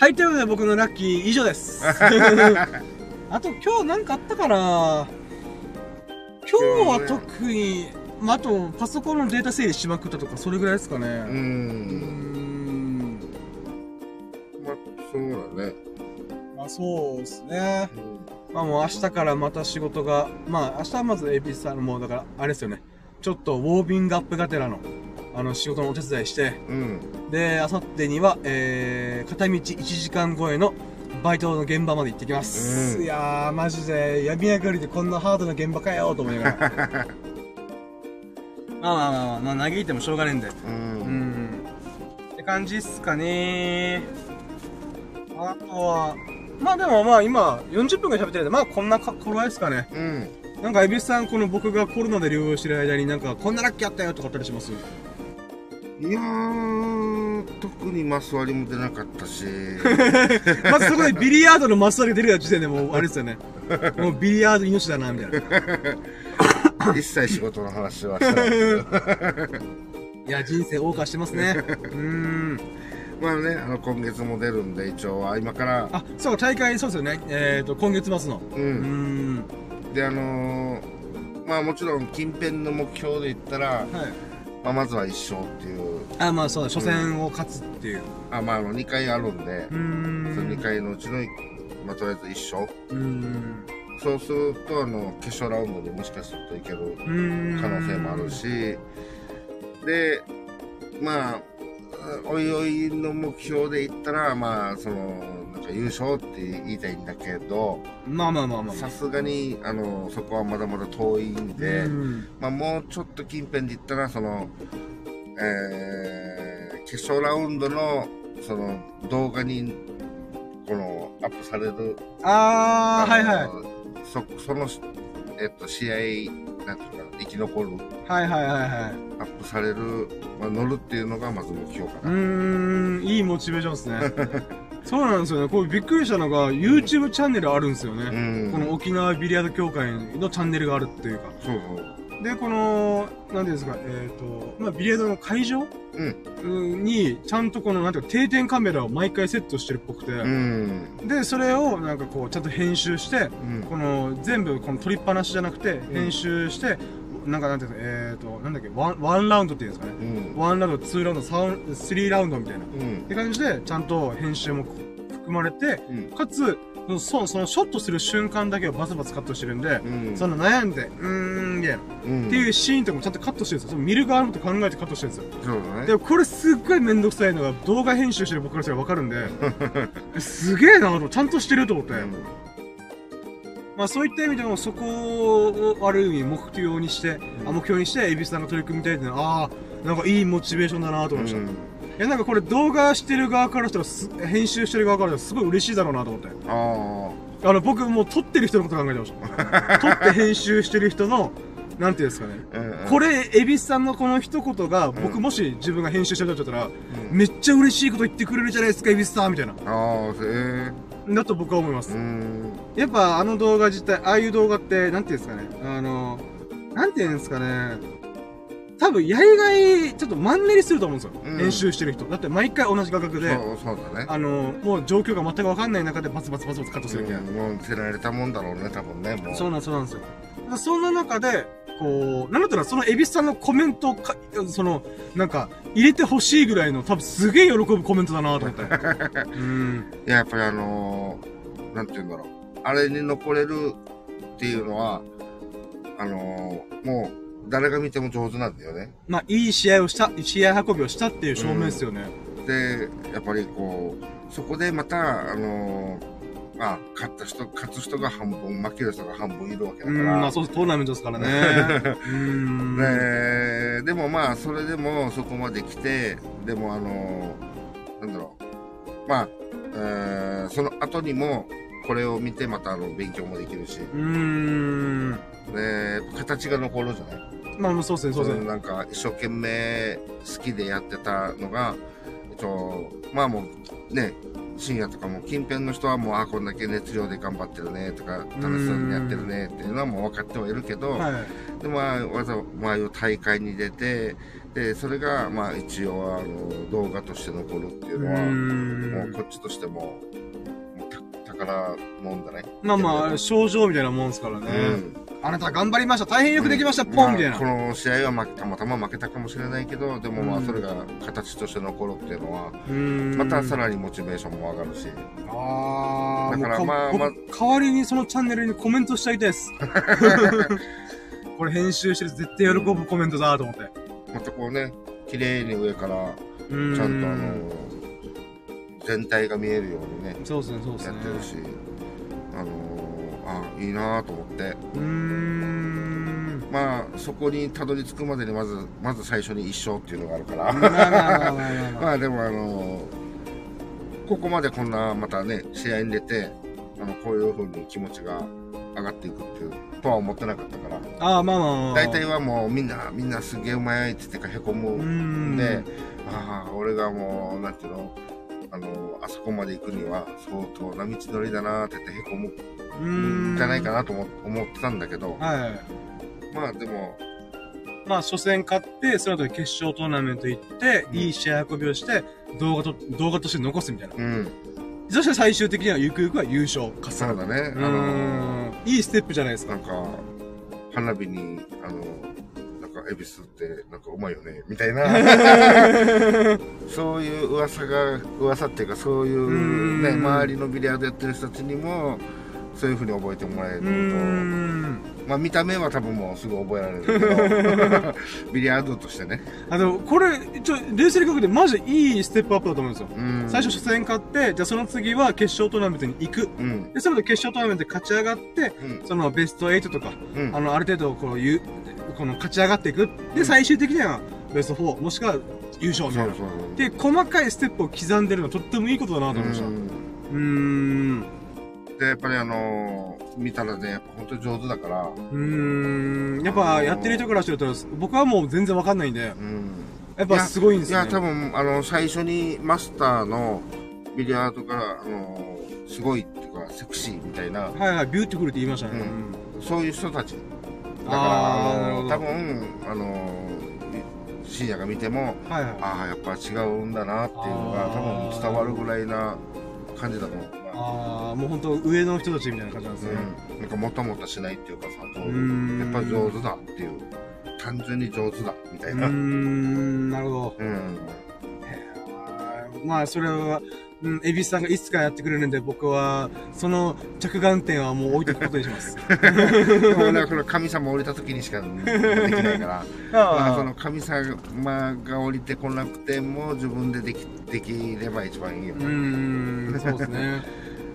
はい、ということで僕のラッキー以上です。あと今日なんかあったかな今日は特に、まあ、あとパソコンのデータ整理しまくったとかそれぐらいですかね。う。ん。まあ、そうだね。まあそうですね。まあもう明日からまた仕事が、まあ明日はまずエビスさんもうだからあれですよね。ちょっとウォーミングアップがてらの、あの仕事のお手伝いして、うん。で、あさってには、えー、片道1時間超えのバイトの現場まで行ってきます。うんいやー、マジで、病み上がりでこんなハードな現場かよと思いながら。まあまあまあまあ、まあ、嘆いてもしょうがねえんで。う。うんん。って感じっすかねあとは、まあでもまあ今、40分ぐらい喋ってるんで、まあこんなか頃合いですかね。うん。なんか、エビスさん、この僕がコロナで療養してる間になんか、こんなラッキーあったよとかあったりします？いやー、特にマス割りも出なかったし。まずそこでビリヤードのマスターが出る時点でもう、あれですよね。もうビリヤード命だな、みたいな。一切仕事の話はしてない。いや、人生謳歌してますね。うーん。まあね、あの、今月も出るんで、一応、今から、あ、そう、大会、そうですよね。えっ、と、今月末の。う。うーん。で、あのー、まあもちろん、近辺の目標で言ったら、はい。まあまずは一勝っていう、あ、まあそうだ、初戦を勝つっていう。あ、まああの、2回あるんでう、ーん。その2回のうちの、まあとりあえず一勝。うーん。そうすると、あの、決勝ラウンドにもしかするといけるうーん。可能性もある。し、で、まあ、おいおいの目標で言ったら、まあ、その、なんか優勝って言いたいんだけど、まあまあまあまあ。さすがに、あの、そこはまだまだ遠いんで、うんまあ、もうちょっと近辺で言ったら、その、えー、決勝ラウンドの、その、動画に、この、アップされる、あー、はいはい。い。そ、その、えっと、試合、なんていうかな、生き残る、はいはいはいはい。アップされる、まあ、乗るっていうのがまず目標かうな。ーん、いいモチベーションですね。そうなんですよね。これびっくりしたのが、YouTube チャンネルあるんですようね。ん。この沖縄ビリヤード協会のチャンネルがあるっていうか。そうそう。で、この、なんていうんですか、えっ、と、まあ、ビリヤードの会場？うん。に、ちゃんとこの、なんていうか、定点カメラを毎回セットしてるっぽくて、うん。で、それを、なんかこう、ちゃんと編集して、うん。この、全部、この撮りっぱなしじゃなくて、ん編集して、なんかなんていうの、えっ、と、なんだっけ、ワン、 one round っていうんですかね。うん。 one round、two round、サウン、 three round みたいな。っうん。て感じで、ちゃんと編集も含まれて、うん。かつ、そそのショットする瞬間だけをバツバツカットしてるんで、うん。その悩んで、うーん、みたいな。うん。っていうシーンとかもちゃんとカットしてるんですよ。その見る側のこと考えてカットしてるんですよ。そうだね。でもこれすっごいめんどくさいのが動画編集してる僕からしたらわかるんで、すげえなと、ちゃんとしてると思って。まあそういった意味でもそこをある意味目標にして、うんあ目標にして、エビスさんが取り組みたいっていうのは、ああ、なんかいいモチベーションだなと思いました。いやなんかこれ動画してる側からしたらす、編集してる側からしたらすごい嬉しいだろうなと思って。ああの僕もう撮ってる人のこと考えてました。撮って編集してる人の、なんていうんですかね。あ。うん。これ、エビスさんのこの一言が、僕うんもし自分が編集してる人だったら、うん。めっちゃ嬉しいこと言ってくれるじゃないですか、エビスさんみたいな。ああ、えだと僕は思いまえ。すう。ん。やっぱあの動画自体、ああいう動画って、なんていうんですかね。あの、なんていうんですかね。多分、やりがい、ちょっとマンネリすると思うんですよ。うん編集してる人。だって毎回同じ画角で、そう、そうだね。あの、もう状況が全くわかんない中でバツバツバツバツカットするみたいな。うんもう捨てられたもんだろうね、多分ね、もう。そうなんそうなんですよ。そんな中で、こう、なんだったらそのエビスさんのコメントをか、その、なんか、入れてほしいぐらいの、多分すげえ喜ぶコメントだなと思って。うん。いや、やっぱりあのー、なんて言うんだろう。あれに残れるっていうのは、あのー、もう、誰が見ても上手なんだよね。まあ、いい試合をした、試合運びをしたっていう証明ですよね。で、やっぱりこう、そこでまた、あのー、まあ、勝った人、勝つ人が半分、負ける人が半分いるわけだうん、から。まあそうトーナメントですからね。うん。ねでもまあ、それでもそこまで来て、でもあのーなんだろう。まあ、えーその後にも、これを見てまたあの、勉強もできるし、うーん。ね形が残るじゃないまあ、そうですね、そうですね。のなんか、一生懸命好きでやってたのが、えっと、まあもう、ね、深夜とかも近辺の人はもう、あ、こんだけ熱量で頑張ってるね、とか、楽しそうにやってるね、っていうのはもう分かってはいるけど、はい。で、まあ、わざ、まあ、大会に出て、で、それが、まあ、一応、あの、動画として残るっていうのは、もう、こっちとしても、もうた、宝もんだね。まあまあ、症状みたいなもんですからね。うん。あなた頑張りました、大変よくできました、ポンみたいまあこな。の試合は負けたまたま負けたかもしれないけど、でもまあ、うんそれが形として残るっていうのは、うーんまたさらにモチベーションも上がるし。あー、だからまあまあ僕代わりにそのチャンネルにコメントしちゃいたいです。これ編集してる人絶対喜ぶコメントだと思って。またこうね、綺麗に上から、ちゃんちゃんとあの、全体が見えるようにね、そうですね、そうですね。やってるし、あのあ、いいなと思って。うーん。まあ、そこにたどり着くまでにまず、まず最初に一勝っていうのがあるから。まあでもあのここまでこんなまたね、試合に出て、あの、こういう風に気持ちが上がっていくっていう、とは思ってなかったから。ああ、まあまあまあ。大体はもうみんな、みんなすげえうまいって言ってかへこむん。んで、ああ、俺がもう、なんていうの、あの、あそこまで行くには相当な道のりだなって言ってへこむじゃないかなと思思ってたんだけど、はい。まあでも、まあ、初戦勝って、その後に決勝トーナメント行って、うんいい試合運びをして、動画と、動画として残すみたいな。うん、そして最終的にはゆくゆくは優勝、勝つ。そうだね、うあの。いいステップじゃないですか。なんか、花火に、あの、なんか、恵比寿って、なんかうまいよね、みたいな、そういう噂が、噂っていうか、そういううんね、周りのビリヤードやってる人たちにも、そういうふうに覚えてもらえる。と、まあ見た目は多分もうすぐ覚えられるけど、ビリヤードとしてね。あ、でも、これ、ちょ、冷静に考えて、マジでいいステップアップだと思うんですよ。うん。最初初戦勝って、じゃあその次は決勝トーナメントに行く。うん。で、その後決勝トーナメントで勝ち上がって、うん。そのベスト8とか、うん。あの、ある程度、こう、いう、この勝ち上がっていく。で、最終的にはベスト4、もしくは優勝みたいな。そうそう。で、細かいステップを刻んでるのはとってもいいことだなと思いました。うーん。で、やっぱりあのー見たらね、やっぱ本当に上手だから、うーん。やっぱ、やってる人からしてると、僕はもう全然わかんないんで、うん。やっぱすごいんですいや、よね。多分、あの、最初にマスターの、ビリヤードから、あのーすごいっていうか、セクシーみたいな、はいはい、 beautiful って言いましたね。うんそういう人たち。だから、あ多分、あのー深夜が見ても、はいはい。ああ、やっぱ違うんだなっていうのが、多分伝わるぐらいな感じだと思う。ああ、もう本当上の人たちみたいな感じなんですね。うん、なんかもたもたしないっていうかさ、やっぱ上手だっていう、単純に上手だみたいうな。ーうん。ん、なるほど。へーまあ、それは、うん、エビスさんがいつかやってくれるんで、僕は、その着眼点はもう置いておくことにします。でもね、この神様降りた時にしかできないから、まあ、その神様が降りてこなくても自分でできできれば一番いいようね。ーん、そうですね。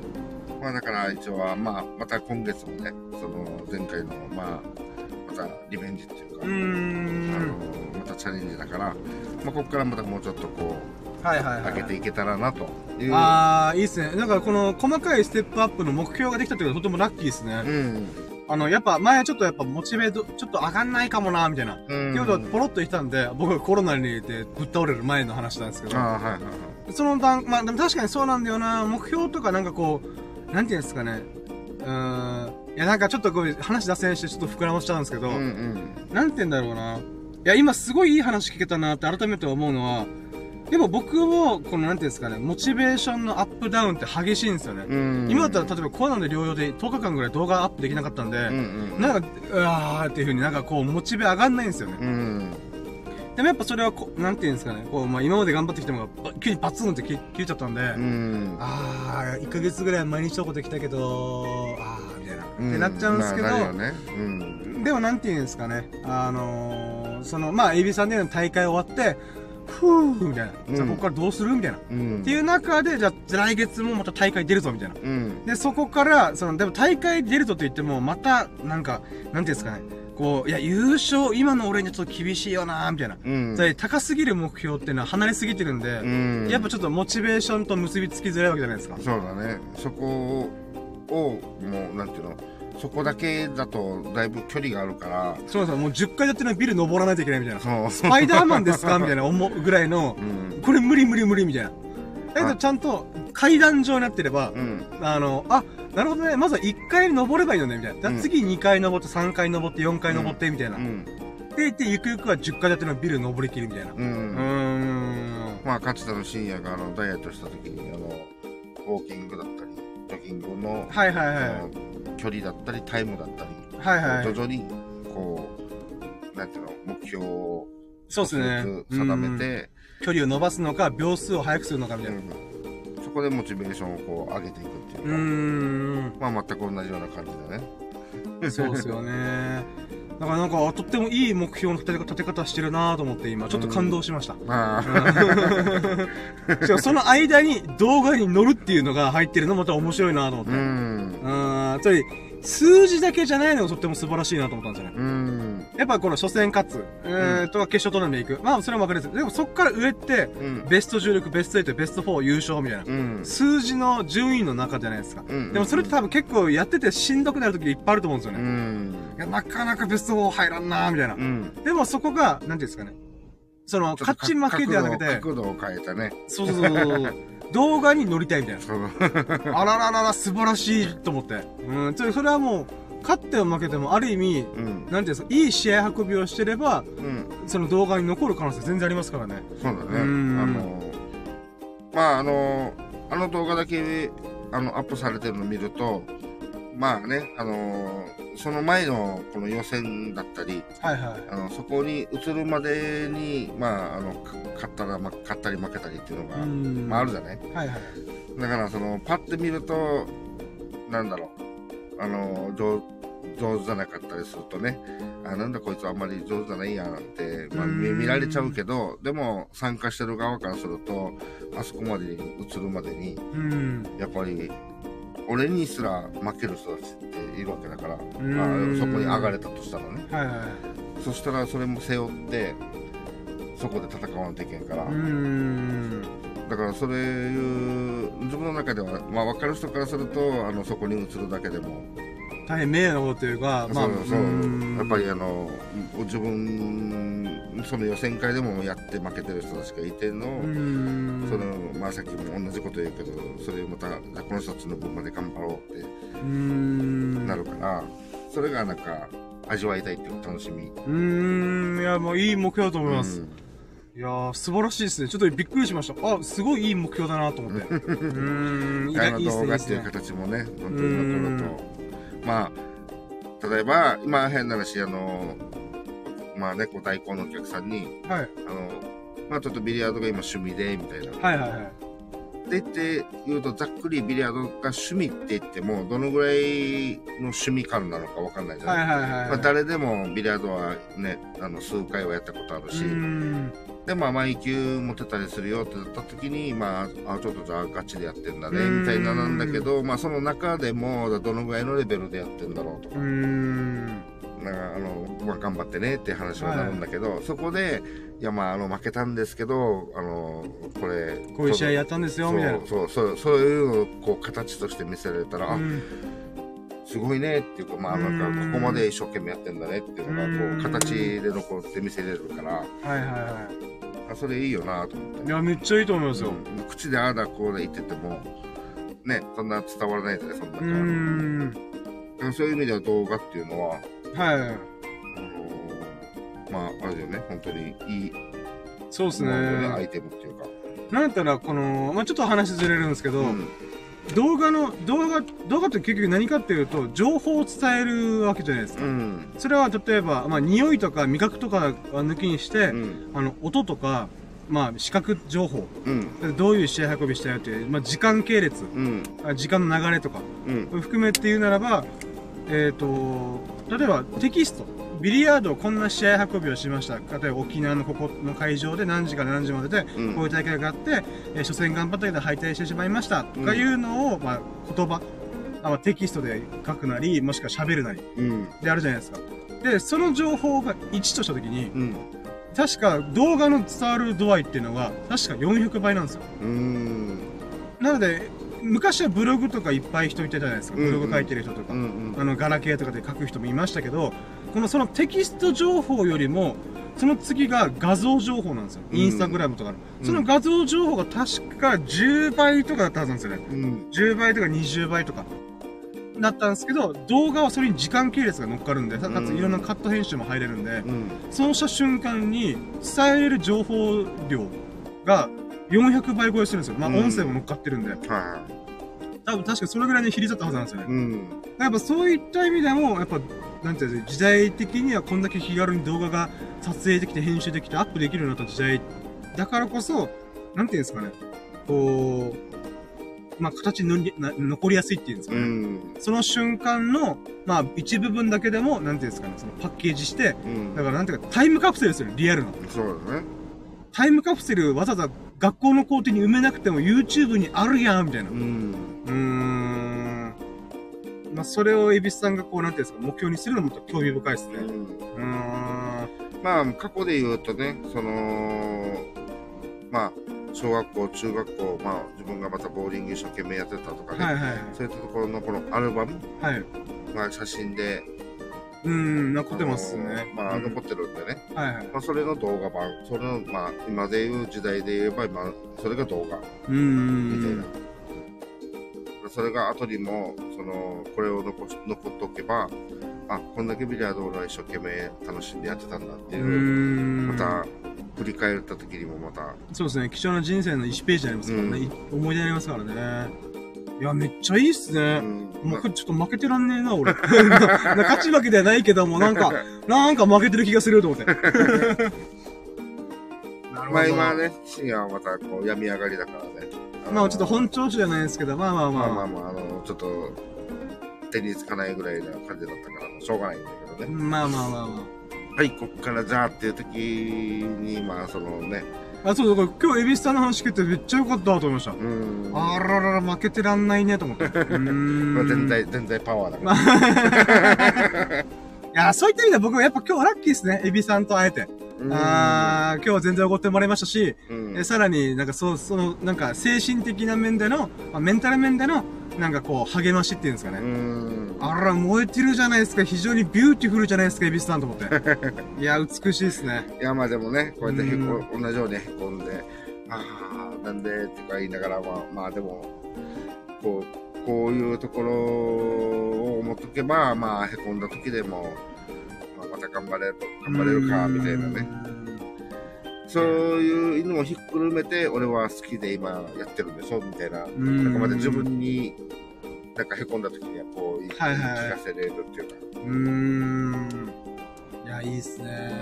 まあだから一応は、まあ、また今月もね、その前回の、まあ、またリベンジっていうか、うあのまたチャレンジだから、まあ、ここからまたもうちょっとこう。上げていけたらなという。ああ、いいっすね。だからこの細かいステップアップの目標ができたっていうのはとてもラッキーですね。うん。あの、やっぱ前ちょっとやっぱモチベート、ちょっと上がんないかもな、みたいな。うん。っていうことをポロッと言ったんで、僕がコロナに入れてぶっ倒れる前の話なんですけど、はいはいはい。その段、まあでも確かにそうなんだよな、目標とかなんかこう、なんていうんですかね、うーん、いやなんかちょっとこう話脱線してちょっと膨らましちゃうんですけど、うんうん。なんて言うんだろうな。いや、今すごいいい話聞けたなって改めて思うのは、でも僕も、このなんていうんですかね、モチベーションのアップダウンって激しいんですよね。うん。今だったら例えばコロナで療養で10日間ぐらい動画アップできなかったんで、うんうん。なんか、うわーっていう風になんかこう、モチベ上がんないんですよね。うん。でもやっぱそれはこう、なんていうんですかね、こう、まあ今まで頑張ってきたのが、ば急にパツンって切切れちゃったんで、うん。あー、1ヶ月ぐらい毎日投稿できたけど、あー、みたいな。うんってなっちゃうんですけど、まあね。うん。でもなんていうんですかね、あのー、その、まあ、エビさんでの大会終わって、ふーみたいな。うんじゃあここからどうするみたいな。っうん。ていう中で、じゃあ来月もまた大会出るぞみたいな。うん。で、そこから、その、でも大会出るとと言っても、また、なんか、なんていうんですかね、こう、いや、優勝、今の俺にはちょっと厳しいよなみたいな。うん。高すぎる目標っていうのは離れすぎてるんで、うん。やっぱちょっとモチベーションと結びつきづらいわけじゃないですか。そうだね。そこを、もう、なんていうの、そこだけだとだいぶ距離があるから、そうなんですよ。もう10階建てのビル登らないといけないみたいな。そう。スパイダーマンですかみたいな思うぐらいの、うん。これ無理無理無理みたいな。だけはいどちゃんと階段状になってれば、うん。あの、あ、なるほどね。まずは1階登ればいいのね、みたいな。だうん次2階登って3階登って4階登って、みたいな。でうん。言って、ゆくゆくは10階建てのビル登りきるみたいな。う。うーん。まあ、かつての深夜があのダイエットした時に、あの、ウォーキングだったり、ジョギングの、はいはいはい。距離だったり、タイムだったり、はいはい徐々に、こう、なんていうの、目標をそうですね。定めうんて、距離を伸ばすのか、秒数を速くするのか、みたいな。うんそこでモチベーションをこう上げていくっていうか、ん。まあ全く同じような感じだね。そうですよね。だからなんか、とってもいい目標の立て立て方してるなと思って今、ちょっと感動しました。まあ、しかもその間に動画に乗るっていうのが入ってるのもまた面白いなと思って。う。うんん。つまり、数字だけじゃないのがとっても素晴らしいなと思ったんですよね。うん。やっぱこの初戦勝つ、えー、とか決勝トーナメント行く。まあ、それは分かりですでもそっから上って、うん。ベスト16、ベスト8、ベスト4優勝みたいな。うん。数字の順位の中じゃないですか。うんでもそれって多分結構やっててしんどくなる時いっぱいあると思うんですようね。ん。いや、なかなかベスト4入らんなーみたいなう。ん。でもそこが、なんていうんですかね。その、勝ち負けではなくて、角度を変えたね。そうそうそうそう。動画に乗りたいみたいな。あらららら、素晴らしいと思って。うん、それそれはもう、勝っても負けても、ある意味、うん。なんていうんですか、いい試合運びをしてれば、うん。その動画に残る可能性全然ありますからね。そうだね。あうんの、まああの、あの動画だけ、あの、アップされてるの見ると、まあね、あの、その前のこの予選だったり、はいはい。あの、そこに移るまでに、まあ、あの、か勝ったら、ま、勝ったり負けたりっていうのが、うんまああるじゃない？はいはい。だから、その、パッて見ると、なんだろう、あの、上上手じゃなかったりするとね、あ、なんだこいつあんまり上手じゃないやんって、まあ、見られちゃうけど、でも、参加してる側からすると、あそこまでに移るまでに、うん。やっぱり、俺にすら負ける人たちっているわけだから、んまあ、そこに上がれたとしたらね。はいはい。そしたらそれも背負って、そこで戦わないといけんから。うん。だからそういう、自分の中では、まあ分かる人からすると、あの、そこに移るだけでも、大変迷惑なことというか、まあ、そうそう、んやっぱりあの、自分その予選会でもやって負けてる人たちがいての、うん。そのまあさっきも同じこと言うけどそれまたこの人たちの分まで頑張ろうってうん。なるから、それがなんか味わいたいっていう楽しみ。うーん。いや、もういい目標だと思います。いやー、素晴らしいですね。ちょっとびっくりしました。あ、すごいいい目標だなと思って。うーん。いいいっすね、動画っていう。形もね、本当に残ると。まあ、例えば、今変な話、あの、まあね、こう代行のお客さんに、はい。あの、まあちょっとビリヤードが今趣味で、みたいな。はいはいはい。でって言うと、ざっくりビリヤードが趣味って言っても、どのぐらいの趣味感なのかわかんないじゃない、はいはいはいはい。まあ、誰でもビリヤードはね、あの、数回はやったことあるし、うーん。で、まあ、毎球持てたりするよってなった時に、まあ、あ、ちょっとじゃあガチでやってんだね、うんみたいななんだけど、まあ、その中でも、どのぐらいのレベルでやってんだろうとか、うーん。なんかあの、まあ、頑張ってねって話はなるんだけど、そこで、いや、まあ、あの、負けたんですけど、あの、これ、こういう試合やったんですよ、みたいな。そうそうそういうのをこう形として見せられたら、あうんすごいねっていうかまあなんかここまで一生懸命やってんだねっていうのがこう形で残って見せれるからはいはいはあそれいいよなと思ってい。いや、めっちゃいいと思いますよ。うん口でああだこうだ言っててもねそんな伝わらないじゃないそんなうーん。そういう意味では動画っていうのははい。あのまああれだよね。本当にいいそうですね。アね。イテムっていうか。なんだったら、この、まあちょっと話ずれるんですけど、うん。動画の、動画、動画って結局何かっていうと、情報を伝えるわけじゃないですか。うん。それは例えば、まあ匂いとか味覚とかは抜きにして、うん。あの、音とか、まあ視覚情報、うん。どういう試合運びしたよっていう、まあ時間系列、うん。あ時間の流れとか、うん。含めって言うならば、えっ、と、例えばテキスト。ビリヤードこんな試合運びをしました。例えば沖縄のここの会場で何時から何時までで、うんこういう大会があって、えー初戦頑張ったけど敗退してしまいました。とかいうのを、まあ言葉、あまあ、テキストで書くなり、もしくは喋るなり、うんであるじゃないですか。で、その情報が1としたときに、うん確か動画の伝わる度合いっていうのが、確か400倍なんですよ。うんなので、昔はブログとかいっぱい人いたじゃないですか。うんうんブログ書いてる人とか。うんあの、ガラケーとかで書く人もいましたけど、このそのテキスト情報よりも、その次が画像情報なんですよ。うんインスタグラムとかの。うんその画像情報が確か10倍とかだったはずなんですよね。うん10倍とか20倍とか。だったんですけど、動画はそれに時間系列が乗っかるんで、かつうんいろんなカット編集も入れるんで、うんそうした瞬間に伝えれる情報量が400倍超えするんですよ。まあうん音声も乗っかってるんで。は多分確かそれぐらいの比率だったはずなんですよねい。うんやっぱそういった意味でも、やっぱ、なんていうんですか、時代的にはこんだけ気軽に動画が撮影できて、編集できて、アップできるようになった時代だからこそ、なんていうんですかね、こう、まあ、形に残りやすいっていうんですかうね。んその瞬間の、まあ、一部分だけでも、なんていうんですかね、そのパッケージして、うんだからなんていうか、タイムカプセルですよね、リアルな。そうだねタイムカプセルわざわざ学校の校庭に埋めなくても YouTube にあるやん、みたいな。うんうーん。まあ、それを恵比寿さんがこう、なんていうんですか、目標にするのも興味深いですね。うんうーん。まあ過去で言うとねそのまあ小学校中学校まあ自分がまたボーリング一生懸命やってたとかね、はいはいそういったところのこのアルバムはい。はい。まあ写真でうーん、残ってますね。まあうん残ってるんでね、はいはい。まあそれの動画版それのまあ今で言う時代で言えば今それが動画うーん。みたいな、それが後にもそのこれを残し残っておけばあこんだけビリヤードを俺は一生懸命楽しんでやってたんだっていう、ん。また振り返った時にもまたそうですね。貴重な人生の1ページになりますからね。うんい思い出になりますからね。いや、めっちゃいいっすね。うんもうちょっと負けてらんねえな、俺。な勝ち負けではないけども、なんか、なんか負けてる気がすると思って。まあ今ね、深夜はまたこう病み上がりだからね。まあちょっと本調子じゃないですけど、まあまあまあ。まあまあまあ、あの、ちょっと、手につかないぐらいな感じだったから、しょうがないんだけどね。まあまあまあまはい、こっからじゃあっていう時に、まあそのね、あ。あ、そうだ、今日、エビスさんの話聞いてめっちゃ良かったと思いました。うん。あららら、負けてらんないね、と思って。全体、全体パワーだから。いや、そういった意味では僕はやっぱ今日はラッキーですね。エビさんと会えて。うんあー今日は全然おごってもらいましたし、うんえさらになんかそう、その、なんか精神的な面での、まあ、メンタル面での、なんかこう、励ましっていうんですかうね。ん。あら、燃えてるじゃないですか。非常に beautiful じゃないですか、エビスさんと思って。いや、美しいですね。いや、まあでもね、こうやってへうんこ、同じようにへこんで、ああ、なんで、とか言いながら、まあ、まあでも、こう、こういうところを思っとけば、まあ、へこんだ時でも、まあ、また頑張れる、頑張れるか、みたいなね。そういうのもひっくるめて、俺は好きで今やってるんでしょ、みたいな。うん。なんかまた自分に、なんかへこんだ時には、こう、はいはいはい聞かせれるっていうか。うーん。いや、いいっすね。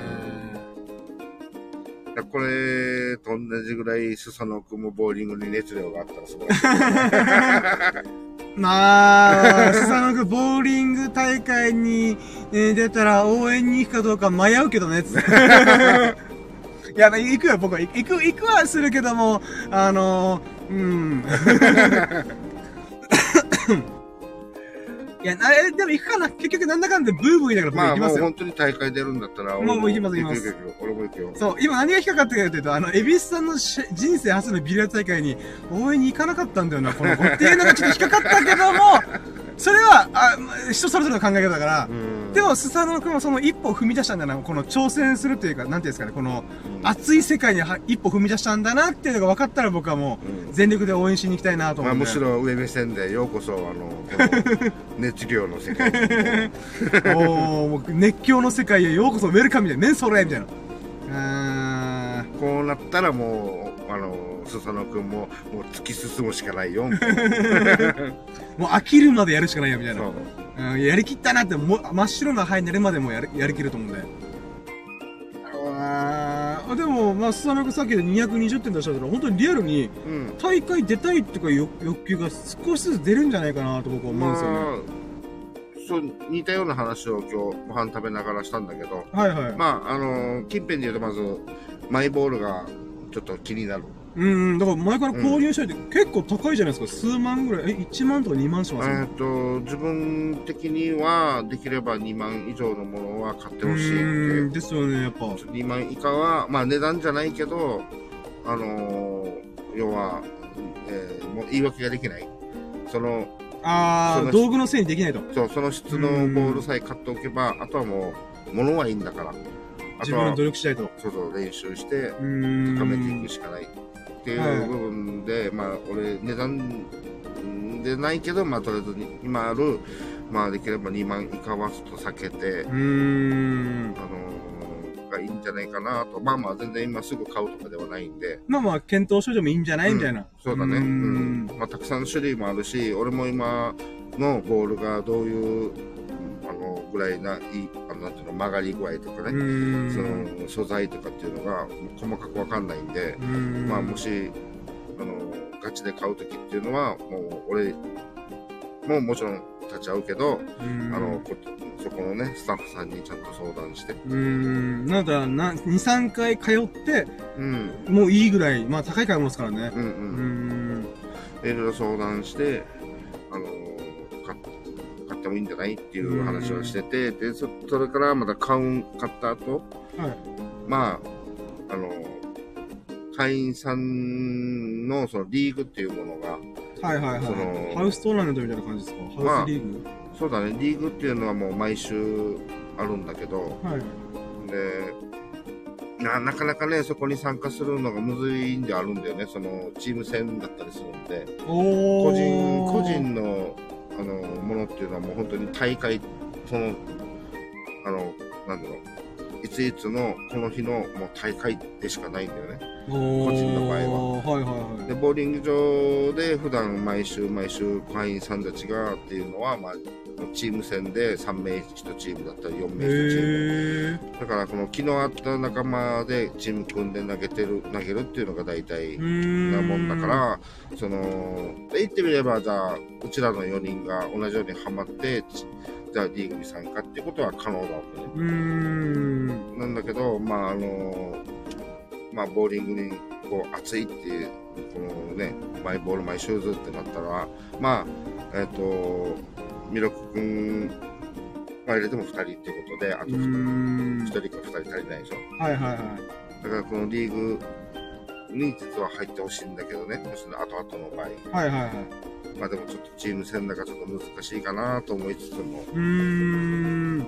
これと同じぐらい、スサノオ君もボーリングに熱量があったら素晴らしい。まあ、スサノ君、ボーリング大会に、えー出たら応援に行くかどうか迷うけどね。いや、行くよ、僕は。行く、行くはするけども、あのー、うん。いや、でも行くかな。結局なんだかんだブーブー言いながら僕まあ、行きますよ。もう本当に大会出るんだったら、もう行きます行きます俺も行くよ。そう、今何が引っかかってるかというと、あの、エビスさんのし人生初のビリヤード大会に応援に行かなかったんだよな、この子っていうのがちょっと引っかかったけども、それは、あ、まあ人それぞれの考え方だからう、ん。でも、スサノオ君はその一歩踏み出したんだな、この挑戦するというか、なんていうんですかね、このうん、熱い世界には一歩踏み出したんだなっていうのが分かったら僕はもう全力で応援しに行きたいなと思まあ、うんで。むしろ上目線で、ようこそ、あの、熱量の世界に。おー、もう熱狂の世界へようこそウェルカムみたいな、ね、それみたいな。うーん。こうなったらもう、あの、スサノオ君も、もう突き進むしかないよ。もう飽きるまでやるしかないよ、みたいな。そう。うん、やりきったなって、もう真っ白な灰になるまでもうやるやりきると思うんで。あーでも、まあ、スサノ君さっきで220点出したから、本当にリアルにうん。大会出たいとか欲欲求が少しずつ出るんじゃないかなと僕は思うんですよね。まあ、そう、似たような話を今日ご飯食べながらしたんだけど、はいはい。まあ、あの、近辺で言うとまず、マイボールがちょっと気になる。うん、だから前から購入したいって結構高いじゃないですか。数万ぐらい。え、1万とか2万します？えよ、っと、自分的には、できれば2万以上のものは買ってほしいうん、って。ですよね、やっぱ。2万以下は、まあ値段じゃないけど、あのー要は、えーもう言い訳ができない。その、あー、道具のせいにできないと。そう、その質のボールさえ買っておけば、あとはもう、物はいいんだから。あとは自分の努、力しないと。そうそう、練習して、うん。高めていくしかない。っていうはい部分で、まあ、俺、値段でないけど、まあ、とりあえずに、今ある、まあ、できれば2万以下はちょっと避けて、うーん。あのーがいいんじゃないかなと。まあまあ、全然今すぐ買うとかではないんで。まあまあ、検討しといてもいいんじゃない、みたいな。そうだね。ううんん。まあ、たくさん種類もあるし、俺も今のボールがどういう、あの、ぐらいな、いい、あの、なんていうの、曲がり具合とかうね、ん。その、素材とかっていうのが、細かくわかんないんで、うん。まあ、もし、あの、ガチで買うときっていうのは、もう、俺、もうもちろん立ち会うけど、うん、あの、こそこのね、スタッフさんにちゃんと相談して、うーん。なんだ、な、2、3回通って、うん、もういいぐらい、まあ高い買い物ですからね。うん、う。うんん。いろいろ相談して、あの買っ買ってもいいんじゃないっていう話をしてて、で、そそれからまた買う、買った後、はい。まあ、あの会員さんのそのリーグっていうものが、はいはいはい。そのハウストーナメントみたいな感じですか？まあハウスリーグ、そうだね、リーグっていうのはもう毎週あるんだけど、はい。で、ななかなかね、そこに参加するのがむずいんであるんだよね、そのチーム戦だったりするんで。お個人、個ー。人の、あの、ものっていうのはもう本当に大会、その、あの、なんだろう、いついつのこの日のもう大会でしかないんだよね。個個人の場合は。はいはいで、はい。ボーリング場で普段毎週毎週会員さんたちがっていうのは、まあ、チーム戦で3名1チームだったり4名1チーム。へー。だからこの昨日会った仲間でチーム組んで投げてる、投げるっていうのが大体。なもんだから、その、で言ってみれば、じゃあ、うちらの4人が同じようにハマって、ちじゃあリーグに参加っていうことは可能だわけね。うーん。なんだけど、まあ、あの、まあ、ボーリングに、こう、熱いっていう、このね、マイボール、マイシューズってなったら、まあ、えっ、と、ミロク君が入れても2人っていうことで、あとうー 1, ん。人か2人足りないでしょ。はいはいはい。だからこのリーグに実は入ってほしいんだけどね、もし後々の場合。はいはいはい。まあでもちょっとチーム戦だからちょっと難しいかなと思いつつも。うーん。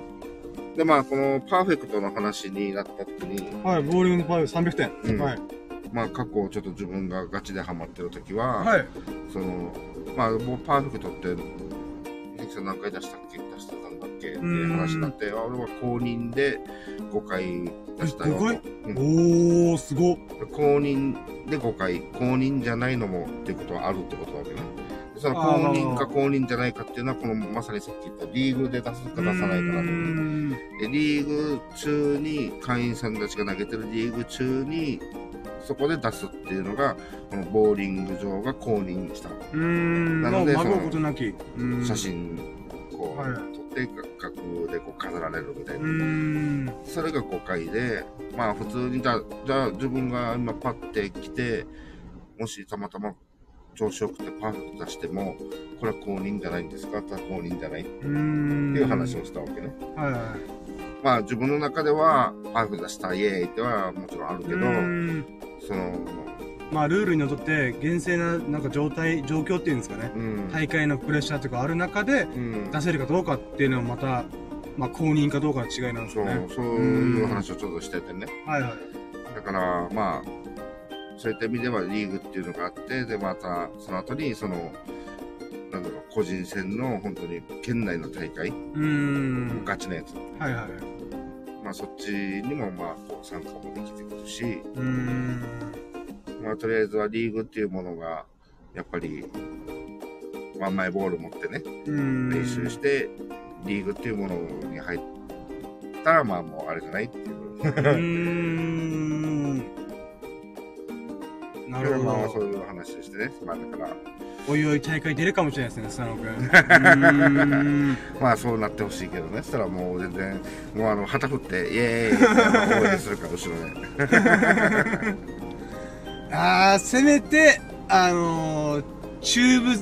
で、まあこのパーフェクトの話になった時に、はい、ボーリングのパーフ300点。うんはい。まあ過去ちょっと自分がガチでハマってる時は、はい。その、まあもうパーフェクトって、関さん何回出したっけ？出してたんだっけ？って話になって、あ俺は公認で5回出したよ。と。5回？うん。おー、すご。っ。公認で5回、公認じゃないのもっていうことはあるってことなわけね。でその公認か公認じゃないかっていうのは、このまさにさっき言ったリーグで出すか出さないかなとリーグ中に、会員さんたちが投げてるリーグ中に、そこで出すっていうのが、このボーリング場が公認したうーん。なのでそのことなき。うーん写。真、こう、はい撮って、額でこう飾られるみたいうな。それが5回で、まあ普通にじゃあ、じゃあ自分が今パッて来て、もしたまたま調子よくてパーフェクト出しても、これは公認じゃないんですか？って言ったら公認じゃない？って。いう話をしたわけね。はいはい。まあ自分の中では、パーフェクト出したイエーイってはもちろんあるけど、その、まあ、ルールにのっとって、厳正な、なんか状態、状況っていうんですかね。うん。大会のプレッシャーとかある中で、うん。出せるかどうかっていうのはまた、まあ、公認かどうかの違いなんですそうよね。、そういう話をちょっとしててね。はいはい。だから、まあ、そういった意味ではリーグっていうのがあって、で、また、その後に、その、なんだろう、個人戦の本当に県内の大会、うーん。ガチなやつ。はいはい。まあ、そっちにも、まあ、こう、参加もできてくるし、うーん。まあ、とりあえずはリーグっていうものが、やっぱり、ワンマイボール持ってね。練習して、リーグっていうものに入ったら、まあ、もうあれじゃないっていう。う。なるほまあ、そど。ういう話でしてね。まあ、だから、おいおい大会出るかもしれないですね、佐野くん。うーん。まあそうなってほしいけどね。そしたらもう全然、もうあの、旗振って、イエーイって応援するから、後ろで。あー、せめて、あのー、中部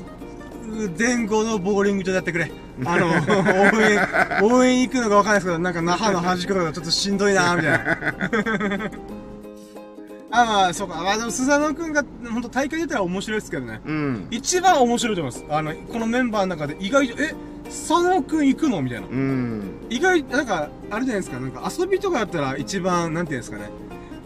前後のボーリング場でやってくれ。あの、応援、応援行くのがわかんないですけど、なんか那覇の端っことかちょっとしんどいなみたいな。あ、まあ、そうか。まあ、でも、スザノ君が、本当大会出たら面白いですけどね。うん。一番面白いと思います。あの、このメンバーの中で意外と、え、佐野くん行くのみたいな。うん。意外、なんか、あれじゃないですか、なんか遊びとかだったら一番、なんていうんですかね。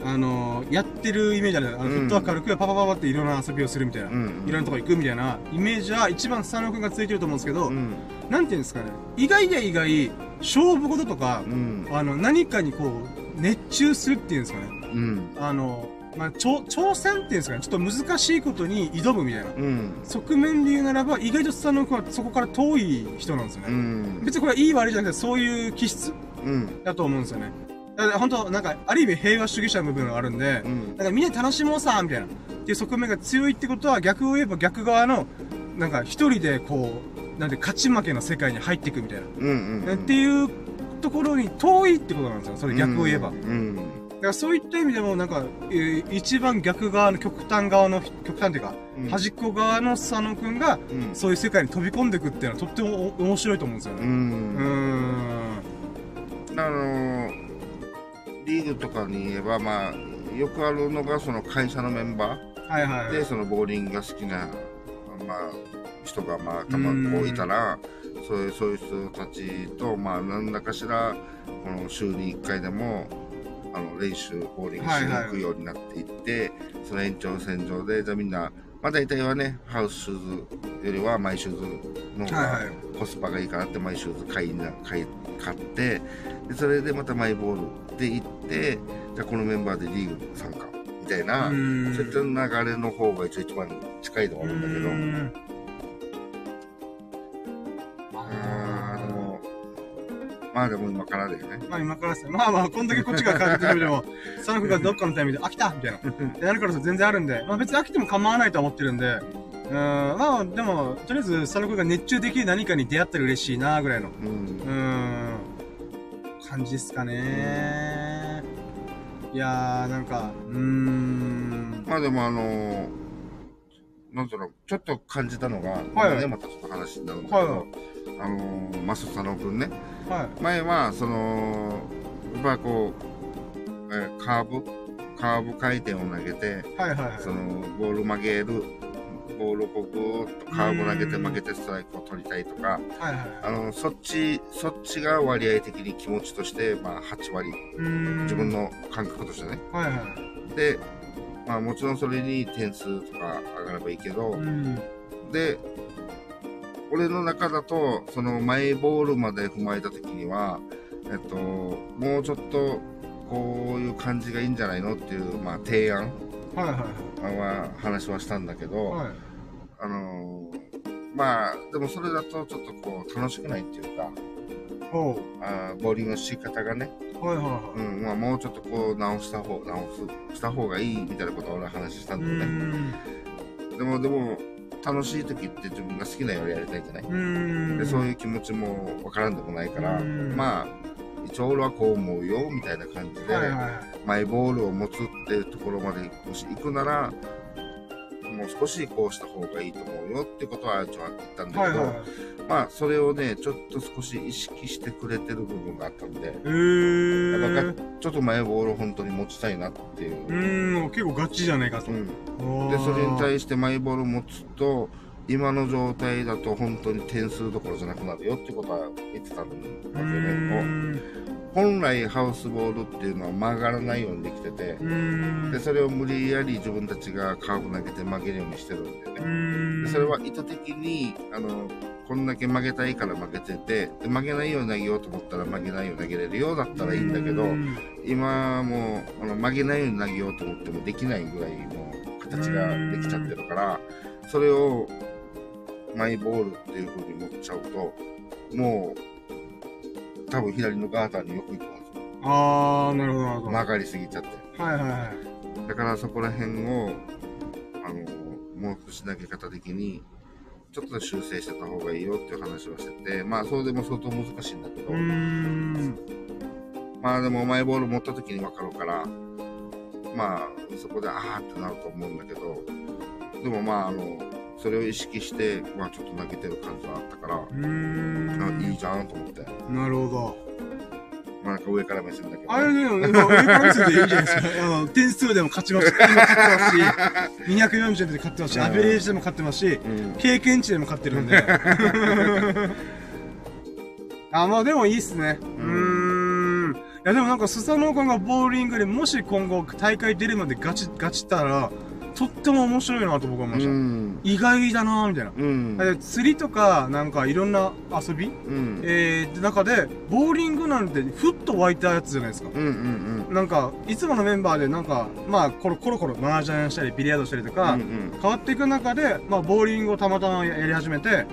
あのやってるイメージある。あの、うんフットワーク軽くパパパパっていろんな遊びをするみたいな。うん。いろんなとこ行くみたいなイメージは一番佐野くんがついてると思うんですけど、うん。なんていうんですかね。意外や意外、勝負事とかう、ん。あの、何かにこう、熱中するっていうんですかね。うん。あの、まあ、挑挑戦っていうんですかね。ちょっと難しいことに挑むみたいな。うん。側面で言うならば、意外と佐野くんはそこから遠い人なんですよね。うん。別にこれはいい悪いじゃなくて、そういう気質うん。だと思うんですよね。だから本当なんか、ある意味平和主義者の部分があるんでう、ん。なんかみんな楽しもうさみたいな。っていう側面が強いってことは、逆を言えば逆側の、なんか一人でこう、なんで勝ち負けの世界に入っていくみたいな。うん。うん。っていうところに遠いってことなんですよ。それ逆を言えば。だうん。からそういった意味でも、なんか、えー一番逆側の極端側の、極端っていうか、うん端っこ側の佐野くんが、うん。そういう世界に飛び込んでいくっていうのはとってもお面白いと思うんですようね。うーん。ん。あのリーグとかに言えば、まあ、よくあるのが、その会社のメンバはいはいはい。ーで、そのボーリングが好きな、まあ、人が、まあ、たまにこういたら、そういう、そういう人たちと、まあ、何らかしら、この週に1回でも、あの、練習、ボーリングしに行くようになっていって、その延長線上で、じゃあみんな、まあ大体はね、ハウスシューズよりはマイシューズの方が。コスパがいいからってマイシューズ買いな買い買ってでそれでまたマイボールで行ってじゃあこのメンバーでリーグ参加みたいなそういった流れの方が一応一番近いとはあるんだけどまあでも今からだよね。まあ今からですよ。まあまあ、こんだけこっちが感じてみても、佐野くんがどっかのタイミングで飽きたみたいな。ってなるから全然あるんで、まあ別に飽きても構わないとは思ってるんで、うーん、まあでも、とりあえず佐野くんが熱中できる何かに出会ったら嬉しいなぐらいの、うん。うーん、感じですかね。いやー、なんか、うーん、まあでもあのーなんだろうちょっと感じたのが、はいね、またちょっと話になるんだけど、はいあのー、マス佐野くんねは前はそのやっぱこう、えーカーブカーブ回転を投げて、はいはいはい。その、ボール曲げる、ボールをこうぐーっとカーブ投げて曲げてストライクを取りたいとか、はいはい。あの、そっち、そっちが割合的に気持ちとして、まあ、8割。自分。の感覚としてね。はいはい。で、まあ、もちろんそれに点数とか上がればいいけど、うん。で、俺の中だと、そのマイボールまで踏まえたときには、えっと、もうちょっと、こういう感じがいいんじゃないのっていう、まあ、提案はいはいは、話はしたんだけど、はい。はい。あのーまあ、でもそれだとちょっとこう、楽しくないっていうか、おう。あーボーリングの仕方がね、はいはいはうん、まあ、もうちょっとこう、直した方、直す、した方がいいみたいなことを俺は話したい。んうだよね。ん。でも、でも、楽しい時って自分が好きなようにやりたいんじゃない、うん。でそういう気持ちもわからんでもないから、うんまあ、一応俺はこう思うよ、みたいな感じで、はいはいはい。マイボールを持つっていうところまでもし行くなら、もう少しこうした方がいいと思うよってことは一応言ったんだけど、はいはいはい。まあ、それをね、ちょっと少し意識してくれてる部分があったんで、へやっー。ちょっとマイボールを本当に持ちたいなっていう。うーん、結構ガチじゃないかと。うんで、それに対してマイボールを持つと、今の状態だと本当に点数どころじゃなくなるよってことは言ってたんだうよね。本来ハウスボールっていうのは曲がらないようにできてて。で、それを無理やり自分たちがカーブ投げて曲げるようにしてるんでうね。でそれは意図的に、あの、こんだけ曲げたいから曲げてて、で曲げないように投げようと思ったら曲げないように投げれるようだったらいいんだけどう、ん今もうあの曲げないように投げようと思ってもできないぐらいもう形ができちゃってるから、それをマイボールっていう風に持っちゃうと、もう多分左のガーターによく行くんですよ。あー、なるほど、なるほど。曲がりすぎちゃって。はいはいはい。だからそこら辺を、あの、もう少し投げ方的に、ちょっと修正してた方がいいよっていう話をしてて、まあそうでも相当難しいんだけど、うーん。まあでもマイボール持った時に分かるから、まあそこであーってなると思うんだけど、でもまああの、それを意識して、まあちょっと投げてる感じはあったから、うーん。あいいじゃんと思って。なるほど。まあなんか上から目線だけど。あれでも、まあ、上から見せていいじゃないですか。あの、点数でも勝ちますし、勝ってますし、240点で勝ってますし、アベレージでも勝ってますし、うん。経験値でも勝ってるんで。あ、まあでもいいっすね。うーん。いやでもなんか、スサノオ君がボーリングでもし今後大会出るまでガチ、ガチったら、とっても面白いなと僕は思いまうした。ん。意外だなみたいな。うん。で釣りとか、なんかいろんな遊び？うん。えー、中で、ボーリングなんて、ふっと湧いたやつじゃないですか。うんうんうん。なんか、いつものメンバーで、なんか、まあ、コロコロコロ、麻雀したり、ビリヤードしたりとか、うんうん変わっていく中で、まあ、ボーリングをたまたまやり始めて、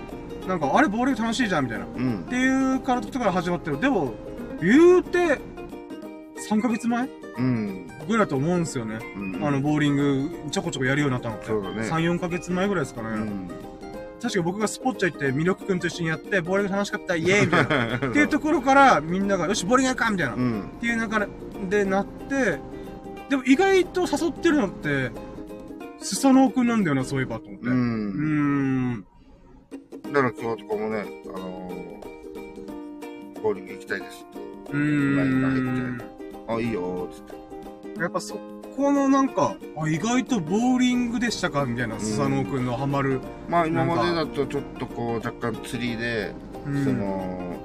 なんか、あれ、ボーリング楽しいじゃん、みたいな。っうんていうからとから始まってる。でも、言うて、3ヶ月前うん。ぐらいだと思うんですよね。うん。あの、ボーリング、ちょこちょこやるようになったのって。そうだね3、4ヶ月前ぐらいですかね。うん。確か僕がスポッチャ行って、魅力くんと一緒にやって、ボーリング楽しかった、イエーイみたいな。っていうところから、みんなが、よし、ボーリングやるかみたいな。っうん。ていう流れでなって、でも意外と誘ってるのって、スサノオくんなんだよな、そういえば、と思って。う。うんーん。だから今日とかもね、あのー、ボーリング行きたいですって。うーラインが入んって。あ、いいよつって。やっぱそこのなんか、あ、意外とボーリングでしたかみたいな、スサノオくんのハマる。まあ今までだとちょっとこう若干釣りで、うんその、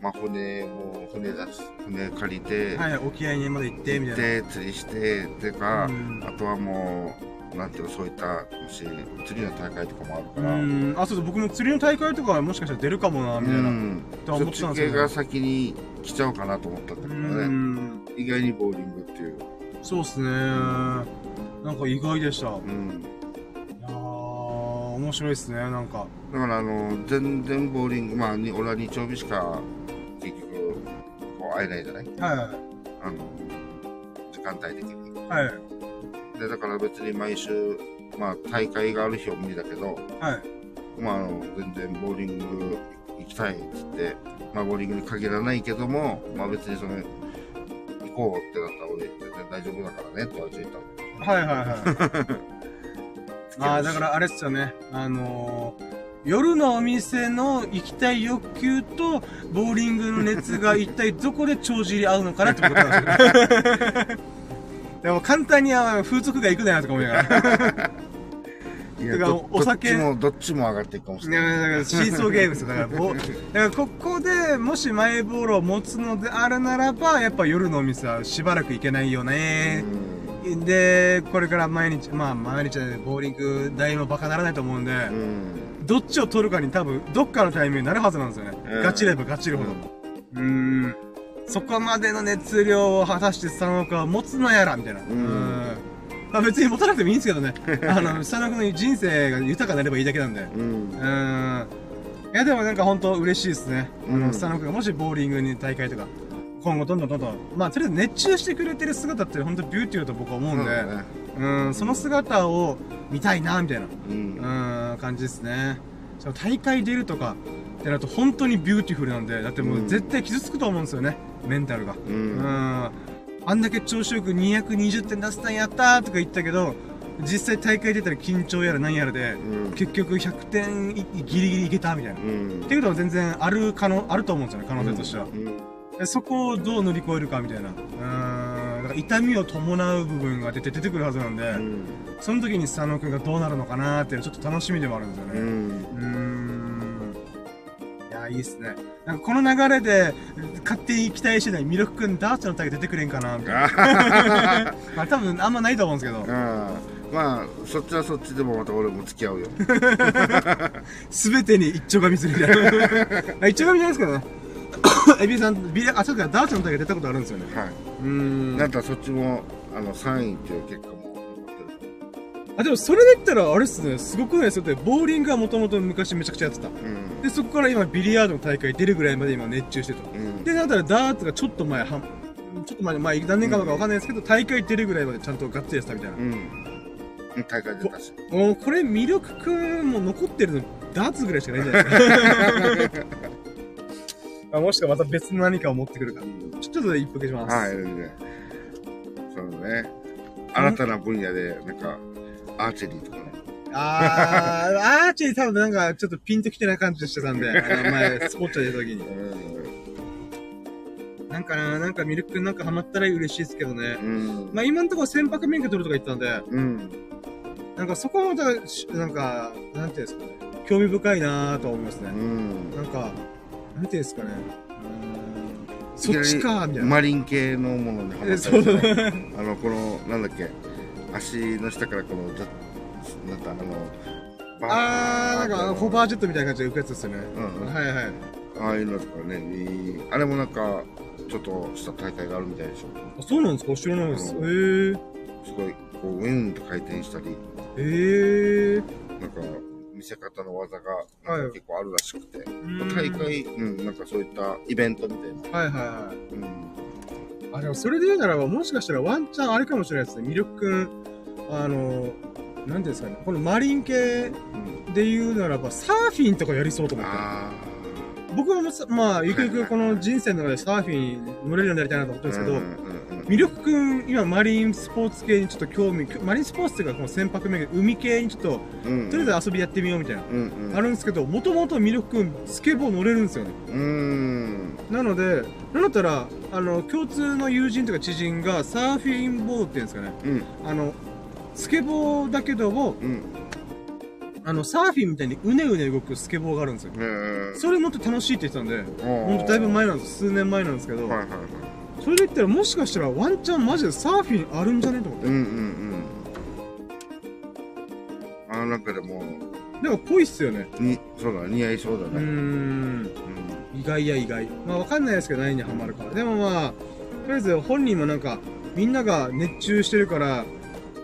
まあ船を、船出す、船借りて、はい、沖合にまで行って、み行たいな。って釣りして、てか、うんあとはもう、なんていうの、そういった、もし、釣りの大会とかもあるうから、ん。あ、そうそう、僕も釣りの大会とかはもしかしたら出るかもな、みたいな。うんとは思ってたんですけど系が先に来ちゃうかなと思ったんだうけどね。ん。意外にボーリングっていう。そうっすね。なんか意外でした。いうん。やー、面白いっすね、なんか。だからあの、全然ボーリング、まあ、に俺は日曜日しか、結局、こう会えないじゃない？はあの、時間帯的に。い。はい。で、だから別に毎週、まあ、大会がある日は無理だけど、はい。まあ、あの、全然ボーリング行きたいっつって、まあ、ボーリングに限らないけども、まあ別にその、行こうってなったら俺全然大丈夫だからねっては言ったはいはいはい。ああ、だからあれっすよね。あのー、夜のお店の行きたい欲求と、ボーリングの熱が一体どこで帳尻合うのかなってことなんですよ。でも簡単にあ風俗が行くなか思いながら。いやどお酒も、どっちも上がっていくかもしれない。だからシーソーゲームですよ。だから、ぼ だからここでもしマイボールを持つのであるならば、やっぱ夜のお店はしばらく行けないよね。で、これから毎日、まあ毎日でボーリング代もバカならないと思うんで。どっちを取るかに多分、どっかのタイミングになるはずなんですよね。うんガチればガチるほど。うーん。そこまでの熱量を果たして佐野君は持つのやら、みたいな。うんまあ別に持たなくてもいいんですけどね。あの、佐野君の人生が豊かになればいいだけなんで。うん。うーん。いやでもなんか本当嬉しいですね。あの、うん佐野君がもしボーリングに大会とか、今後どんどんどんどん、まあとりあえず熱中してくれてる姿って本当ビューティーだと僕は思うんで、そうだねうん、その姿を見たいな、みたいな。う。うんーん、感じですね。大会出るとかってなると本当に beautiful なんで、だってもう絶対傷つくと思うんですよね、メンタルが。う。うんん。あんだけ調子よく220点出せたんやったーとか言ったけど、実際大会出たら緊張やら何やらで、うん。結局100点いギリギリいけたみたいな。っうん。ていうことは全然ある可能、あると思うんですよね、可能性としては。うん。でそこをどう乗り越えるかみたいな。うーん。だから痛みを伴う部分が出て出てくるはずなんで、うん。その時に佐野くんがどうなるのかなーっていうのちょっと楽しみでもあるんですよね。うん。いや、いいっすね。なんかこの流れで、勝手に期待してないミルクくんダーツの大会出てくれんかなみたいな。まあ多分あんまないと思うんですけど、まあそっちはそっちでもまた俺も付き合うよ すべてに一丁紙するみたいな。あ一丁紙じゃないですけどね。エビさん、ビリあ、そうか、ダーツの大会出たことあるんですよね。はうーん。なんかそっちもあの3位っていう結果も残ってるあ、でもそれで言ったら、あれっすね、すごくないですよ。だってボーリングはもともと昔めちゃくちゃやってた。うんで、そこから今ビリヤードの大会出るぐらいまで今熱中してた。うんで、なんだらダーツがちょっと前、はんちょっと前、まあ何年かかわかんないですけど、大会出るぐらいまでちゃんとガッツリやってたみたいな。うんうん大会出たしもうこれ魅力くんも残ってるのダーツぐらいしかないんじゃないですか？あもしくはまた別の何かを持ってくるか。ちょちょっと一服します。はいねそうね新たな分野でなんかアーチェリーとかねあー、アーチェリー多分なんかちょっとピンときてない感じしてたんで、あの前、スポッチャ出た時に。なんかな、なんかミルクなんかハマったら嬉しいですけどね。うんまあ今のところ船舶免許取るとか言ったんで、うんなんかそこはまたし、なんか、なんていうんですかね。興味深いなぁと思いますね。うんなんか、なんていうんですかね。うーんそっちか、みたいな。マリン系のものにハっね。あのこのなんだっけ足の下からこのなんかあのバあー、なんか、ホバージジェットみたいな感じで浮くやつですよね。うんうんはいはい。ああいうのとかねいいあれもなんかちょっとした大会があるみたいでしょあ、そうなんですか？知らないです。へうー。すごいこうウィーンと回転したりへー。なんか見せ方の技が結構あるらしくて、うん大会うんなんかそういったイベントみたいなはいはいはい。うんあ、でもそれで言うならば、もしかしたらワンチャンあれかもしれないですね。魅力くん、あの、なんですかね。このマリン系で言うならば、サーフィンとかやりそうと思って。あ僕もさ、まあ、ゆくゆくこの人生の中でサーフィン乗れるようになりたいなと思ってるんですけど、魅力くん、今マリンスポーツ系にちょっと興味、マリンスポーツっていうか、この船舶免許、海系にちょっと、うんとりあえず遊びやってみようみたいな、うんうん。あるんですけど、もともと魅力くん、スケボー乗れるんですよね。うん。なので、なんだったら、あの、共通の友人とか知人がサーフィンボードっていうんですかね、うん。あの、スケボーだけども、うんあの、サーフィンみたいにうねうね動くスケボーがあるんですよ。うんそれ乗って楽しいって言ってたんで、ほほんとだいぶ前なんです。数年前なんですけど、はいはいはいそれで言ったらもしかしたらワンチャンマジでサーフィンあるんじゃねと思って。うんうんうんあなんかでもなんかぽいっすよね。にそうだ似合いそうだうーねん。意外や意外。まあわかんないですけど何にハマるか。でもまあ、とりあえず本人もなんか、みんなが熱中してるから、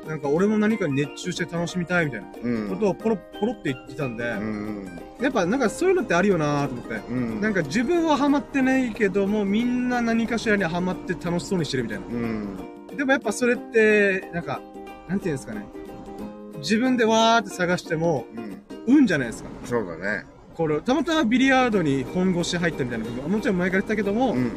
なんか俺も何かに熱中して楽しみたいみたいな。うん。ことをポロポロって言ってたんで、うん。やっぱなんかそういうのってあるよなと思って。うん。なんか自分はハマってないけども、みんな何かしらにハマって楽しそうにしてるみたいな。うん。でもやっぱそれって、なんか、なんていうんですかね。自分でわーって探しても、うん。運じゃないですか。そうだね。これ、たまたまビリヤードに本腰入ったみたいなもちろん前から言ってたけども、うんうん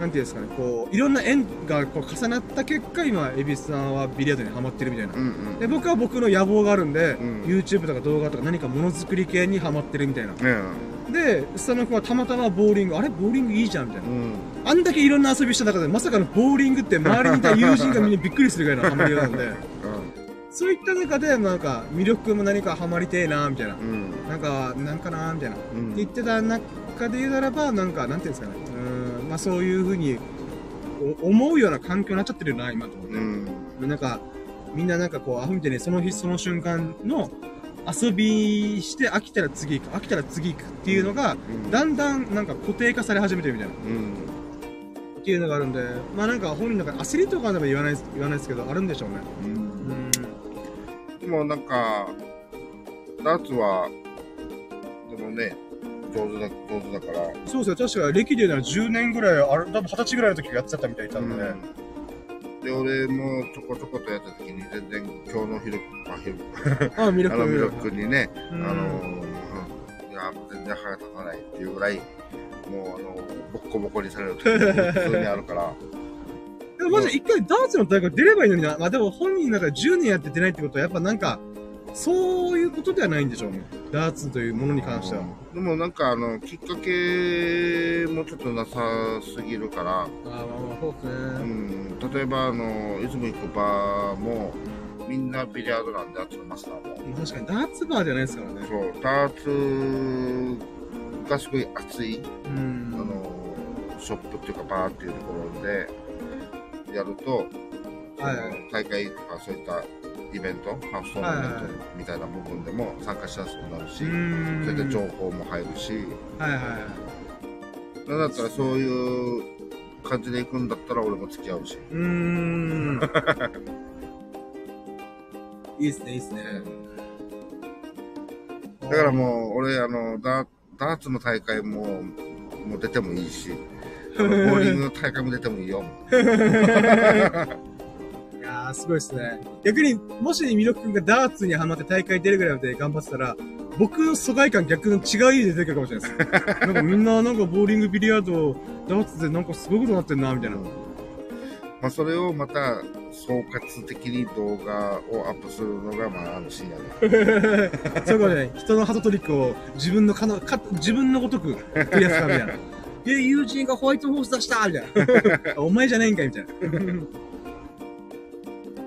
なんていうんですかね、こう、いろんな縁がこう重なった結果、今、エビスさんはビリヤードにハマってるみたいな。うんうん。で、僕は僕の野望があるんで、うん YouTube とか動画とか何かものづくり系にハマってるみたいな。うん。で、スタノ君はたまたまボーリング、あれボーリングいいじゃんみたいな。うん。あんだけいろんな遊びした中で、まさかのボーリングって周りにいた友人がみんなびっくりするぐらいのハマりなんで、そういった中で、なんか、魅力も何かハマりてえなみたいな。うん。なんか、なんかなみたいな。ってうん。言ってた中で言うならば、なんか、なんていうんですかね。うーん、まあそういうふうに、お思うような環境になっちゃってるな、今と思って。うん。でなんか、みんななんかこう、アホみたいにその日その瞬間の遊びして飽きたら次行く、飽きたら次行くっていうのが、うんだんだんなんか固定化され始めてるみたいな。うん。っていうのがあるんで、まあなんか本人なんか焦りとかでも言わない言わないですけど、あるんでしょうね。う。うんん。でもなんか、ダーツは、でもね、上手だ、上手だから。そうですね、確か歴でなら10年ぐらい、あれ、多分20歳ぐらいの時やってたみたいなので、で、俺もちょこちょことやった時に全然今日の昼、あ、昼、あ、魅力あの魅力にね、あうん。の、うんいや、全然歯が立たないっていうぐらい、もうあの、ボッコボコにされる時も普通にあるから、でもマジで一回ダーツの大会出ればいいのにな。まあでも本人なんか10年やって出ないってことは、やっぱなんか、そういうことではないんでしょうね。ダーツというものに関しては。でもなんかあの、きっかけもちょっとなさすぎるから、ああ、まあまあ、そうですうね。ん、例えばあの、いつも行くバーも、みんなビリヤードなんで、あっちのマスターも。確かにダーツバーじゃないですからね。そう、ダーツがすごい熱い、うん。あの、ショップっていうかバーっていうところでやると、はい大会とかそういったイベント、ハウストーナメントみたいな部分でも参加しやすくなるし、それで情報も入るし、はいはいはい。だったらそういう感じで行くんだったら俺も付き合うし。うーん。いいっすね、いいっすね。だからもう、俺、あの、ダーダーツの大会も、もう出てもいいし、ボーリングの大会も出てもいいよ。すごいっすね。逆に、もしミロ君がダーツにハマって大会出るぐらいまで頑張ってたら、僕の疎外感逆の違う意味で出てくるかもしれないです。なんかみんななんかボーリング、ビリヤード、ダーツでなんかすごいことになってんな、みたいな。まあ、それをまた、総括的に動画をアップするのが、まあ、あの深夜ね。そういうことね、人のハトトリックを自分のかの、か、自分のごとく取り扱うみたいな。で、友人がホワイトホース出したみたいな。お前じゃねえんかいみたいな。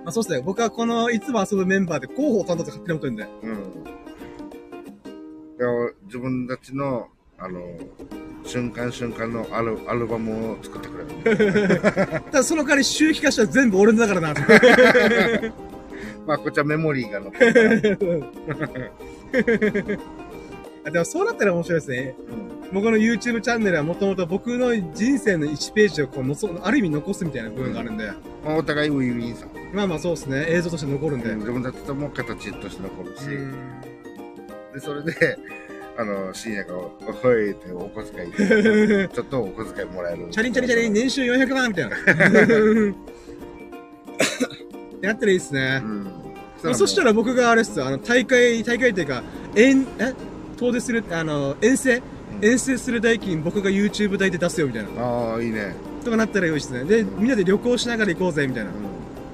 まあそうっすね。僕はこの、いつも遊ぶメンバーで広報担当って勝手に思ってるんで。うん。で自分たちの、あの、瞬間瞬間のアルアルバムを作ってくれる。ただその代わり収益化したら全部俺のだからな。まあ、こっちはメモリーが残ってる。あでもそうなったら面白いですね。うん僕の YouTube チャンネルはもともと僕の人生の1ページをこうのそ、ある意味残すみたいな部分があるんで、まあ、お互いウィンウィンさ。まあまあそうですね。映像として残るんで。うん自分たちとも形として残るし、うんで、それで、あの、深夜が、おほいってお小遣い、ちょっとお小遣いもらえる。チャリンチャリンチャリン、年収400万みたいな。ってなったらいいっすねう。ん。まあそしたらら僕があれっすよあの、大会、大会っていうか、遠、え？遠出する、あの、遠征？遠征する代金僕が YouTube 代で出すよみたいな。ああ、いいね。とかなったらよいっすね。で、みんなで旅行しながら行こうぜみたいな。う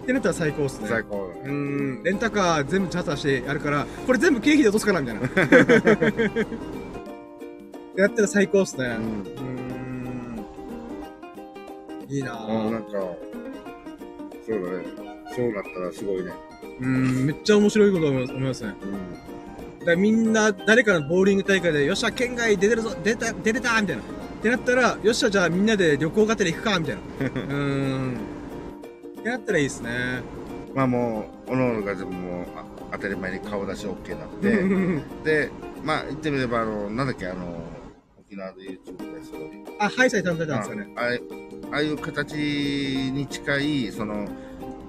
ってなったら最高っすん。ね。最高うーん、レンタカー全部チャーターしてやるから、これ全部経費で落とすからみたいな。やったら最高っすね。だ。う。うんーん。いいなもうなぁ。んか、そうだね。そうなったらすごいね。うーん、めっちゃ面白いこと思い思いますね。うん。だからみんな、誰かのボーリング大会で、よっしゃ、県外出てるぞ、出た、出れたみたいな。ってなったら、よっしゃ、じゃあみんなで旅行がてら行くかみたいな。うーん。ってなったらいいですね。まあもう、おのおのが全部もう、あ当たり前に顔出し OK になって、で、まあ言ってみれば、あの、なんだっけ、あの、沖縄で YouTube ですごい。あ、ハイサイ担当なんですかね。あああいう形に近い、その、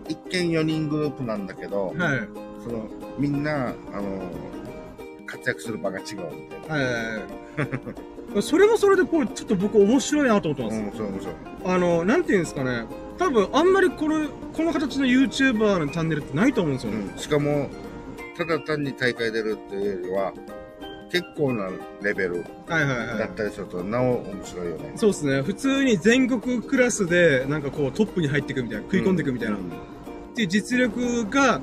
一見4人グループなんだけど、はい。その、みんな、あの、活躍する場が違うみたいな。それもそれでこう、ちょっと僕面白いなと思ってます。うん、そう面白い。あの、なんていうんですかね。多分、あんまりこれ、この形の YouTuber のチャンネルってないと思うんですよね。うん、しかも、ただ単に大会出るっていうよりは、結構なレベルだっ。たりすると、なお面白いよね。そうですね。普通に全国クラスで、なんかこうトップに入っていくみたいな、食い込んでいくみたいな。うんっていう実力が、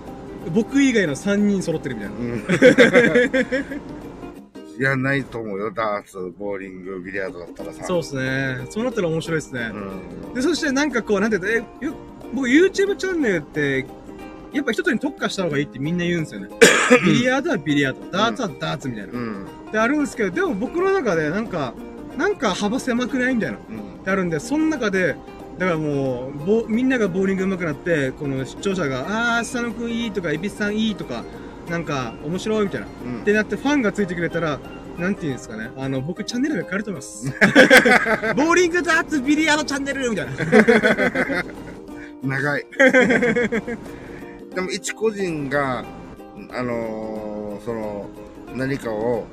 僕以外の3人揃ってるみたいな。うん。いや、ないと思うよ。ダーツ、ボーリング、ビリヤードだったらさ。そうですね。そうなったら面白いですね。うん。で、そしてなんかこう、なんていうのえ、よ僕 YouTube チャンネルって、やっぱ一つに特化した方がいいってみんな言うんですよね。ビリヤードはビリヤード、ダーツはダーツみたいな。うん。で、あるんですけど、でも僕の中でなんか、なんか幅狭くないみたいな。うん。ってあるんで、その中で、だからもう、ぼみんながボーリング上手くなって、この視聴者が、あー、佐野くんいいとか、エビスさんいいとか、なんか、面白いみたいな。うんってなってファンがついてくれたら、なんていうんですかね。あの、僕チャンネル名変えると思います。ボーリングダーツビリヤードチャンネルみたいな。長い。でも、一個人が、あのーその、何かを、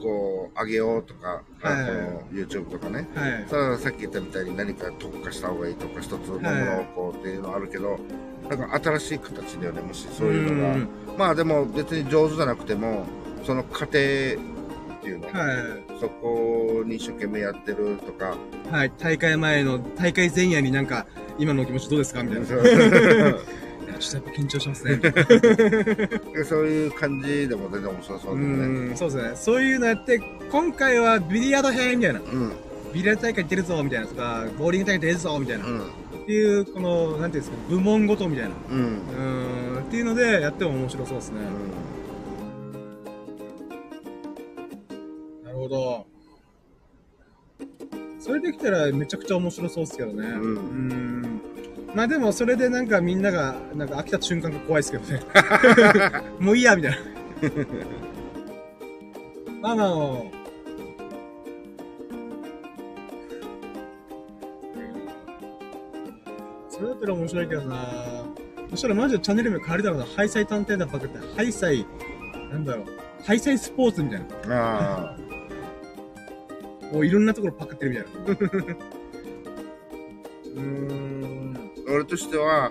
こう、上げようとか、あはいこの YouTube とかね。はい。それはさっき言ったみたいに何か特化した方がいいとか、一つのものをこうっていうのはあるけど、なんか新しい形だよね、もしそういうのが。んまあでも別に上手じゃなくても、その過程っていうの、はそこに一生懸命やってるとか、い。はい。大会前の、大会前夜になんか、今のお気持ちどうですか？みたいな。ちょっとやっぱ緊張しますね。そういう感じでも全然面白そううだよね。ん、そうですね。そういうのやって、今回はビリヤード編みたいな。うん。ビリヤード大会出るぞみたいなとか、ボーリング大会出るぞみたいな。うん。っていう、この、なんていうんですか、部門ごとみたいな。うん。うーん、っていうので、やっても面白そうですね。なるほど。それできたらめちゃくちゃ面白そうですけどね。うんんまあでも、それでなんかみんなが、なんか飽きた瞬間が怖いですけどね。もういいや、みたいな。ま あまあ、それだったら面白いけどなそしたらマジでチャンネル名変わりだろうな。ハイサイ探偵団パクって、ハイサイ、なんだろう。ハイサイスポーツみたいな。もういろんなところパクってるみたいな。うーん。俺としては、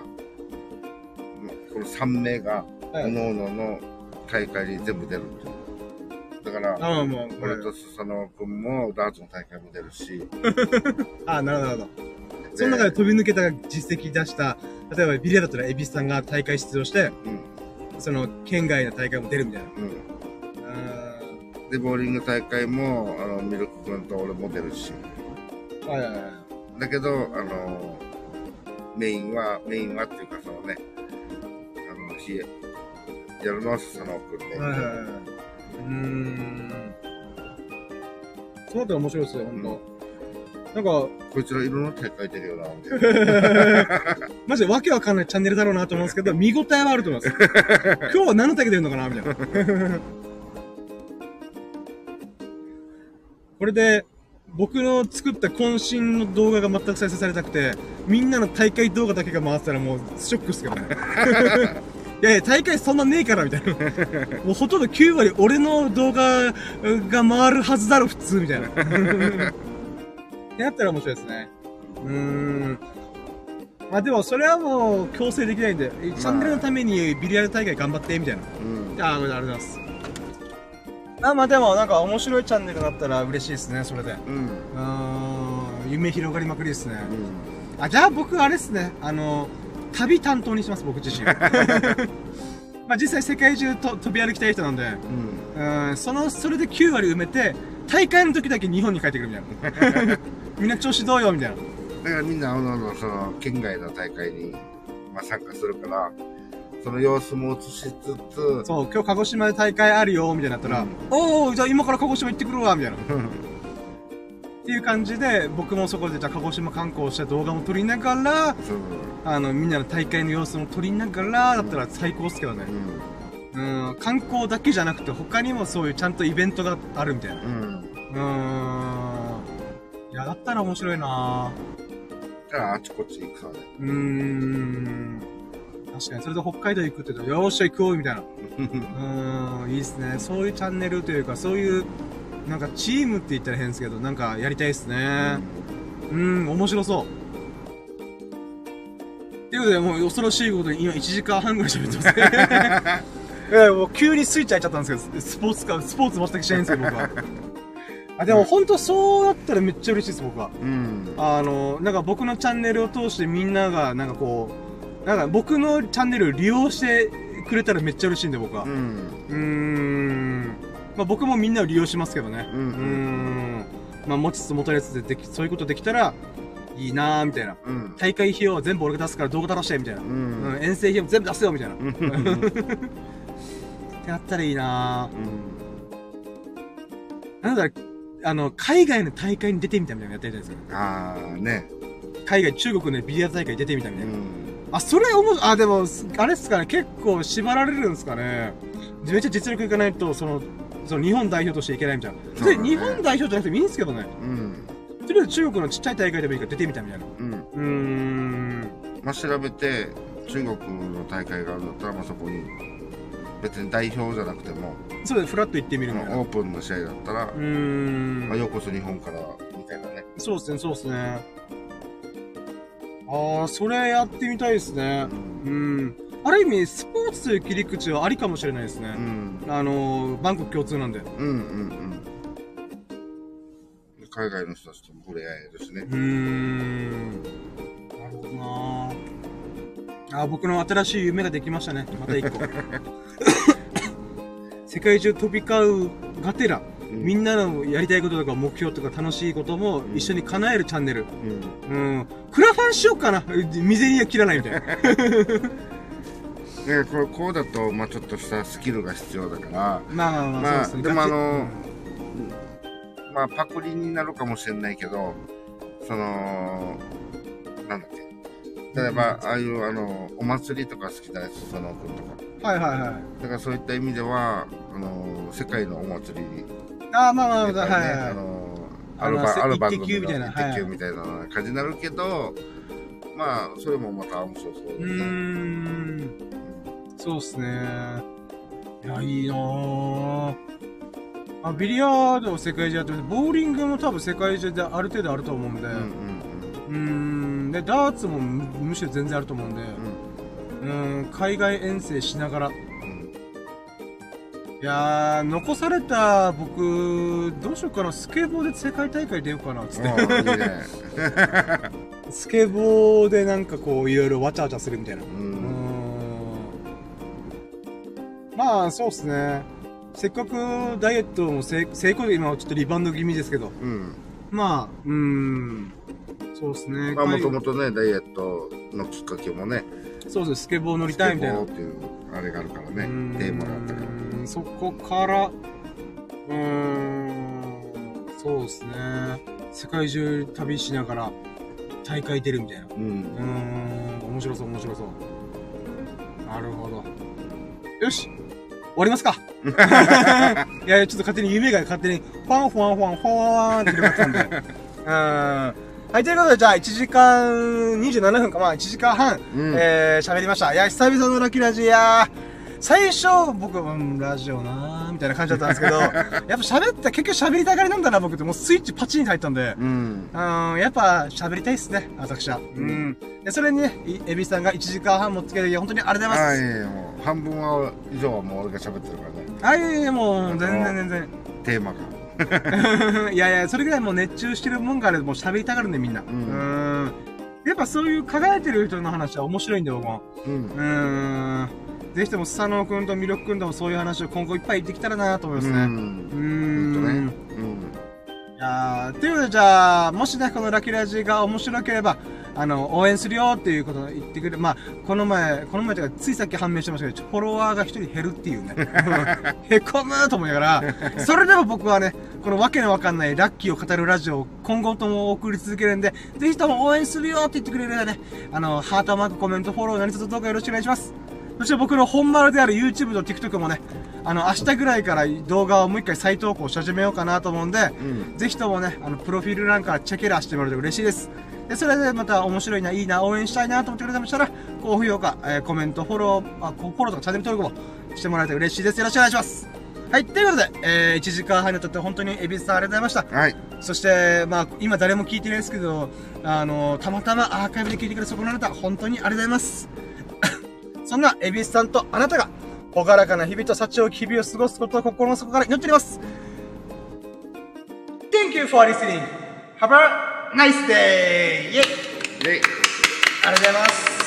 この3名が、はい各々の大会に全部出るっていう。だから、ああ、もう、これ俺とスサノオ君もダーツの大会も出るし、あ あ、なるほど、なるほど。その中で飛び抜けた実績出した、例えばビリヤだったらエビスさんが大会出場して、うん、その県外の大会も出るみたいな。うん。あで、ボーリング大会も、あの、ミルク君と俺も出るし。ーはいはいはい。だけど、あの、メインは、メインはっていうか、そのね、あの、日、やるのはスサノオ君で。はいはいはい。うーん。そうなったら面白いですよ、ほんと。なんか、こいつらいろんな大会出るよな、みたいな。マジでわけわかんないチャンネルだろうなと思うんですけど、見応えはあると思います。今日は何の大会出るのかなみたいな。これで、僕の作った渾身の動画が全く再生されなくて、みんなの大会動画だけが回ってたらもうショックっすけどね。いやいや、大会そんなねえから、みたいな。もうほとんど9割俺の動画が回るはずだろ、普通、みたいな。ってなったら面白いですね。うーん。まあでも、それはもう強制できないんで、チャンネルのためにビリヤード大会頑張って、みたいな。うん。ああ、ありがとうございます。あ、まあでも、なんか面白いチャンネルだったら嬉しいですね、それで。うん。うーん、夢広がりまくりですね。うん。あ、じゃあ僕、あれですね、あの、旅担当にします、僕自身。まあ実際世界中と飛び歩きたい人なんで、うん。うん、その、それで9割埋めて、大会の時だけ日本に帰ってくるみたいな。みんな調子どうよみたいな。だからみんな、おのおの、その、県外の大会に、まあ、参加するから、その様子も映しつつ、そう、今日鹿児島で大会あるよ、みたいになったら、うんおおじゃあ今から鹿児島行ってくるわ、みたいな。っうんていう感じで、僕もそこでじゃあ鹿児島観光して動画も撮りながら、あの、みんなの大会の様子も撮りながら、だったら最高っすけどね。うん、観光だけじゃなくて、他にもそういうちゃんとイベントがあるみたいな。うん。うん。うーん。いや、だったら面白いなだからあちこち行くさね。うーん。確かに、それで北海道行くって言うと、よーしゃ行こうみたいな。うーん、いいっすね。そういうチャンネルというか、そういう、なんかチームって言ったら変ですけど、なんかやりたいっすね。うん、面白そう。っていうことで、もう恐ろしいことに今1時間半ぐらい喋ってますね。いや、もう急にスイッチ入っちゃったんですけど、スポーツか、スポーツ全くしないんですよ、僕は。あ、でも本当そうだったらめっちゃ嬉しいです、僕は。うん。あの、なんか僕のチャンネルを通してみんなが、なんかこう、なんか僕のチャンネルを利用してくれたらめっちゃ嬉しいんで、僕は。う。うんーん。まあ僕もみんなを利用しますけどね。うんうーん。まあ持ちつ持たれつででき、そういうことできたら、いいなーみたいな。うん。大会費用は全部俺が出すから動画出してみたいな。ううん、ん。遠征費用も全部出すよみたいな。っうん。てなったらいいなーなんだろうあの、海外の大会に出てみたみたいなのやってみたいですか？ああ、ね。海外、中国のビリヤード大会に出てみたみたいな。うん。あ、それおも、あ、でも、あれっすかね、結構縛られるんですかね。めっちゃ実力いかないと、その、その日本代表としていけないみたいな。で、そね日本代表じゃなくてもいいんですけどね。うん。とりあえず中国のちっちゃい大会でもいいから出てみたみたいな。うん。うーん。まあ、調べて、中国の大会があるんだったら、まあ、そこに、別に代表じゃなくても、そうで、フラッと行ってみるみたいな。うオープンの試合だったら、ーんまあ、。ようこそ日本から、みたいなね。そうですね、そうですね。ああ、それやってみたいですね。うん。ある意味、スポーツという切り口はありかもしれないですね。うん。あのー、バンコク共通なんで。うんうんうん。海外の人たちとも触れ合えるしねう。ーん。なるほどなあー僕の新しい夢ができましたね。また一個。世界中飛び交うがてら、みんなのやりたいこととか目標とか楽しいことも一緒に叶えるチャンネル。うん。うん。クラファンしようかな。未然には切らないみたいな。ね、これこうだと、まあちょっとしたスキルが必要だから、まあまあまあ、まあそうですね。でもあのガチまあパクリになるかもしれないけど、その、なんだっけ。例えば、ああいうあの、お祭りとか好きだね、その君とか。うんはいはいはい。だからそういった意味では、あの、世界のお祭りに、ああ、まあまあ、やっぱりねはいはいはい。あの、あのあるば、ある番イッテ Q 組のみたいなイッテ Q みたいな感じになるけど、まあ、それもまた面白そううーですね。ん。そうっすね。いや、いいなぁ。あ、ビリヤードを世界中やって。ボーリングも多分世界中である程度あると思うんで。うんうんうーん。で、ダーツもむむしろ全然あると思うんで。うーん、海外遠征しながら。いやー、残された僕、どうしようかな。スケボーで世界大会出ようかな、つって。スケボーでなんかこう、いろいろわちゃわちゃするみたいな。まあ、そうっすね。せっかくダイエットも成成功で今はちょっとリバウンド気味ですけど。うん。まあ、うーん。そうっすね。まあ、もと海もとね、ダイエットのきっかけもね、そうです。スケボー乗りたいみたいな。スケボーっていう、あれがあるからねテーマがあったから。そこから、うーん、そうですね。世界中旅しながら大会出るみたいな。ううん。ーん、面白そう、面白そう。なるほど。よし終わりますか いやちょっと勝手に夢が勝手に、ファンファンファンファンって広がったんで。うーん。はい、ということで、じゃあ、1時間27分か、まあ、1時間半、うんえー、喋りました。いや、久々のラッキーラジや最初、僕、うん、ラジオなーみたいな感じだったんですけど、やっぱ喋った、結局喋りたがりなんだな、僕って、もうスイッチパチンと入ったんで、うん。うん、やっぱ喋りたいっすね、私は。うん。で、それにね、いエビさんが1時間半もつけて、いや、本当にありがとうございます。はい、もう、半分は、以上はもう俺が喋ってるからね。はい、いやもう、全然全然。テーマが。いやいや、それぐらいもう熱中してるもんがあるもう喋りたがるね、みんな。ううんん。やっぱそういう輝いてる人の話は面白いんで、僕も。うん。うーん。ぜひとも、スサノオくんとミロクくんともそういう話を今後いっぱいできたらなと思いますね。うん。ん。ね。うん。いやーということで、じゃあ、もしね、このラッキーラジが面白ければ、あの、応援するよっていうことを言ってくれ、まあ、この前、この前というか、ついさっき判明してましたけど、フォロワーが一人減るっていうね。へこむと思いながら、それでも僕はね、このわけのわかんないラッキーを語るラジオを今後とも送り続けるんで、ぜひとも応援するよって言ってくれるよね、あの、ハートマーク、コメント、フォロー、何卒どうかよろしくお願いします。そして僕の本丸である YouTube と TikTok もね、あの、明日ぐらいから動画をもう一回再投稿し始めようかなと思うんで、うん。ぜひともね、あの、プロフィール欄からチェケラしてもらうと嬉しいです。で、それでまた面白いな、いいな、応援したいなと思ってくれてましたら、高評価、えーコメント、フォロー、あ、フォローとかチャンネル登録もしてもらえて嬉しいです。よろしくお願いします。はい、ということで、えー、1時間半にわたって本当にエビスさんありがとうございました。はい。そして、まあ、今誰も聞いてないですけど、あの、たまたまアーカイブで聞いてくれたそこのあなた、本当にありがとうございます。そんなエビスさんとあなたが、ほがらかな日々と幸多き日々を過ごすことを心の底から祈っております。Thank you for listening. Have a nice day! イェイで、ありがとうございます。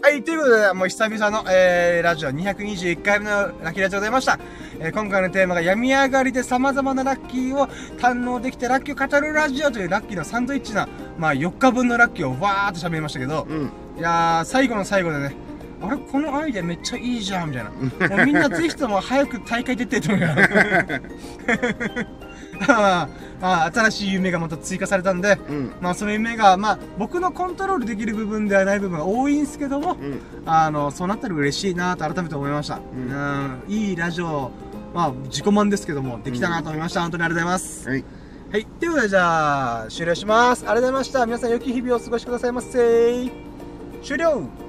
はい、ということで、もう久々の、えー、ラジオ221回目のラッキーラジオでございました。えー、今回のテーマが病み上がりで様々なラッキーを堪能できてラッキーを語るラジオというラッキーのサンドイッチな、まあ4日分のラッキーをわーっと喋りましたけど、うん。いやー、最後の最後でね、あれこのアイデアめっちゃいいじゃん、みたいな。もうみんなぜひとも早く大会出てって思うよ。ま あ、まあ、新しい夢がまた追加されたんで、うん。まあその夢が、まあ僕のコントロールできる部分ではない部分が多いんですけども、うん。あの、そうなったら嬉しいなと改めて思いました。うん、いいラジオ、まあ自己満ですけども、できたなと思いました。本当にありがとうございます。はい。はい。ということでじゃあ、終了します。ありがとうございました。皆さん良き日々をお過ごしくださいませ。終了。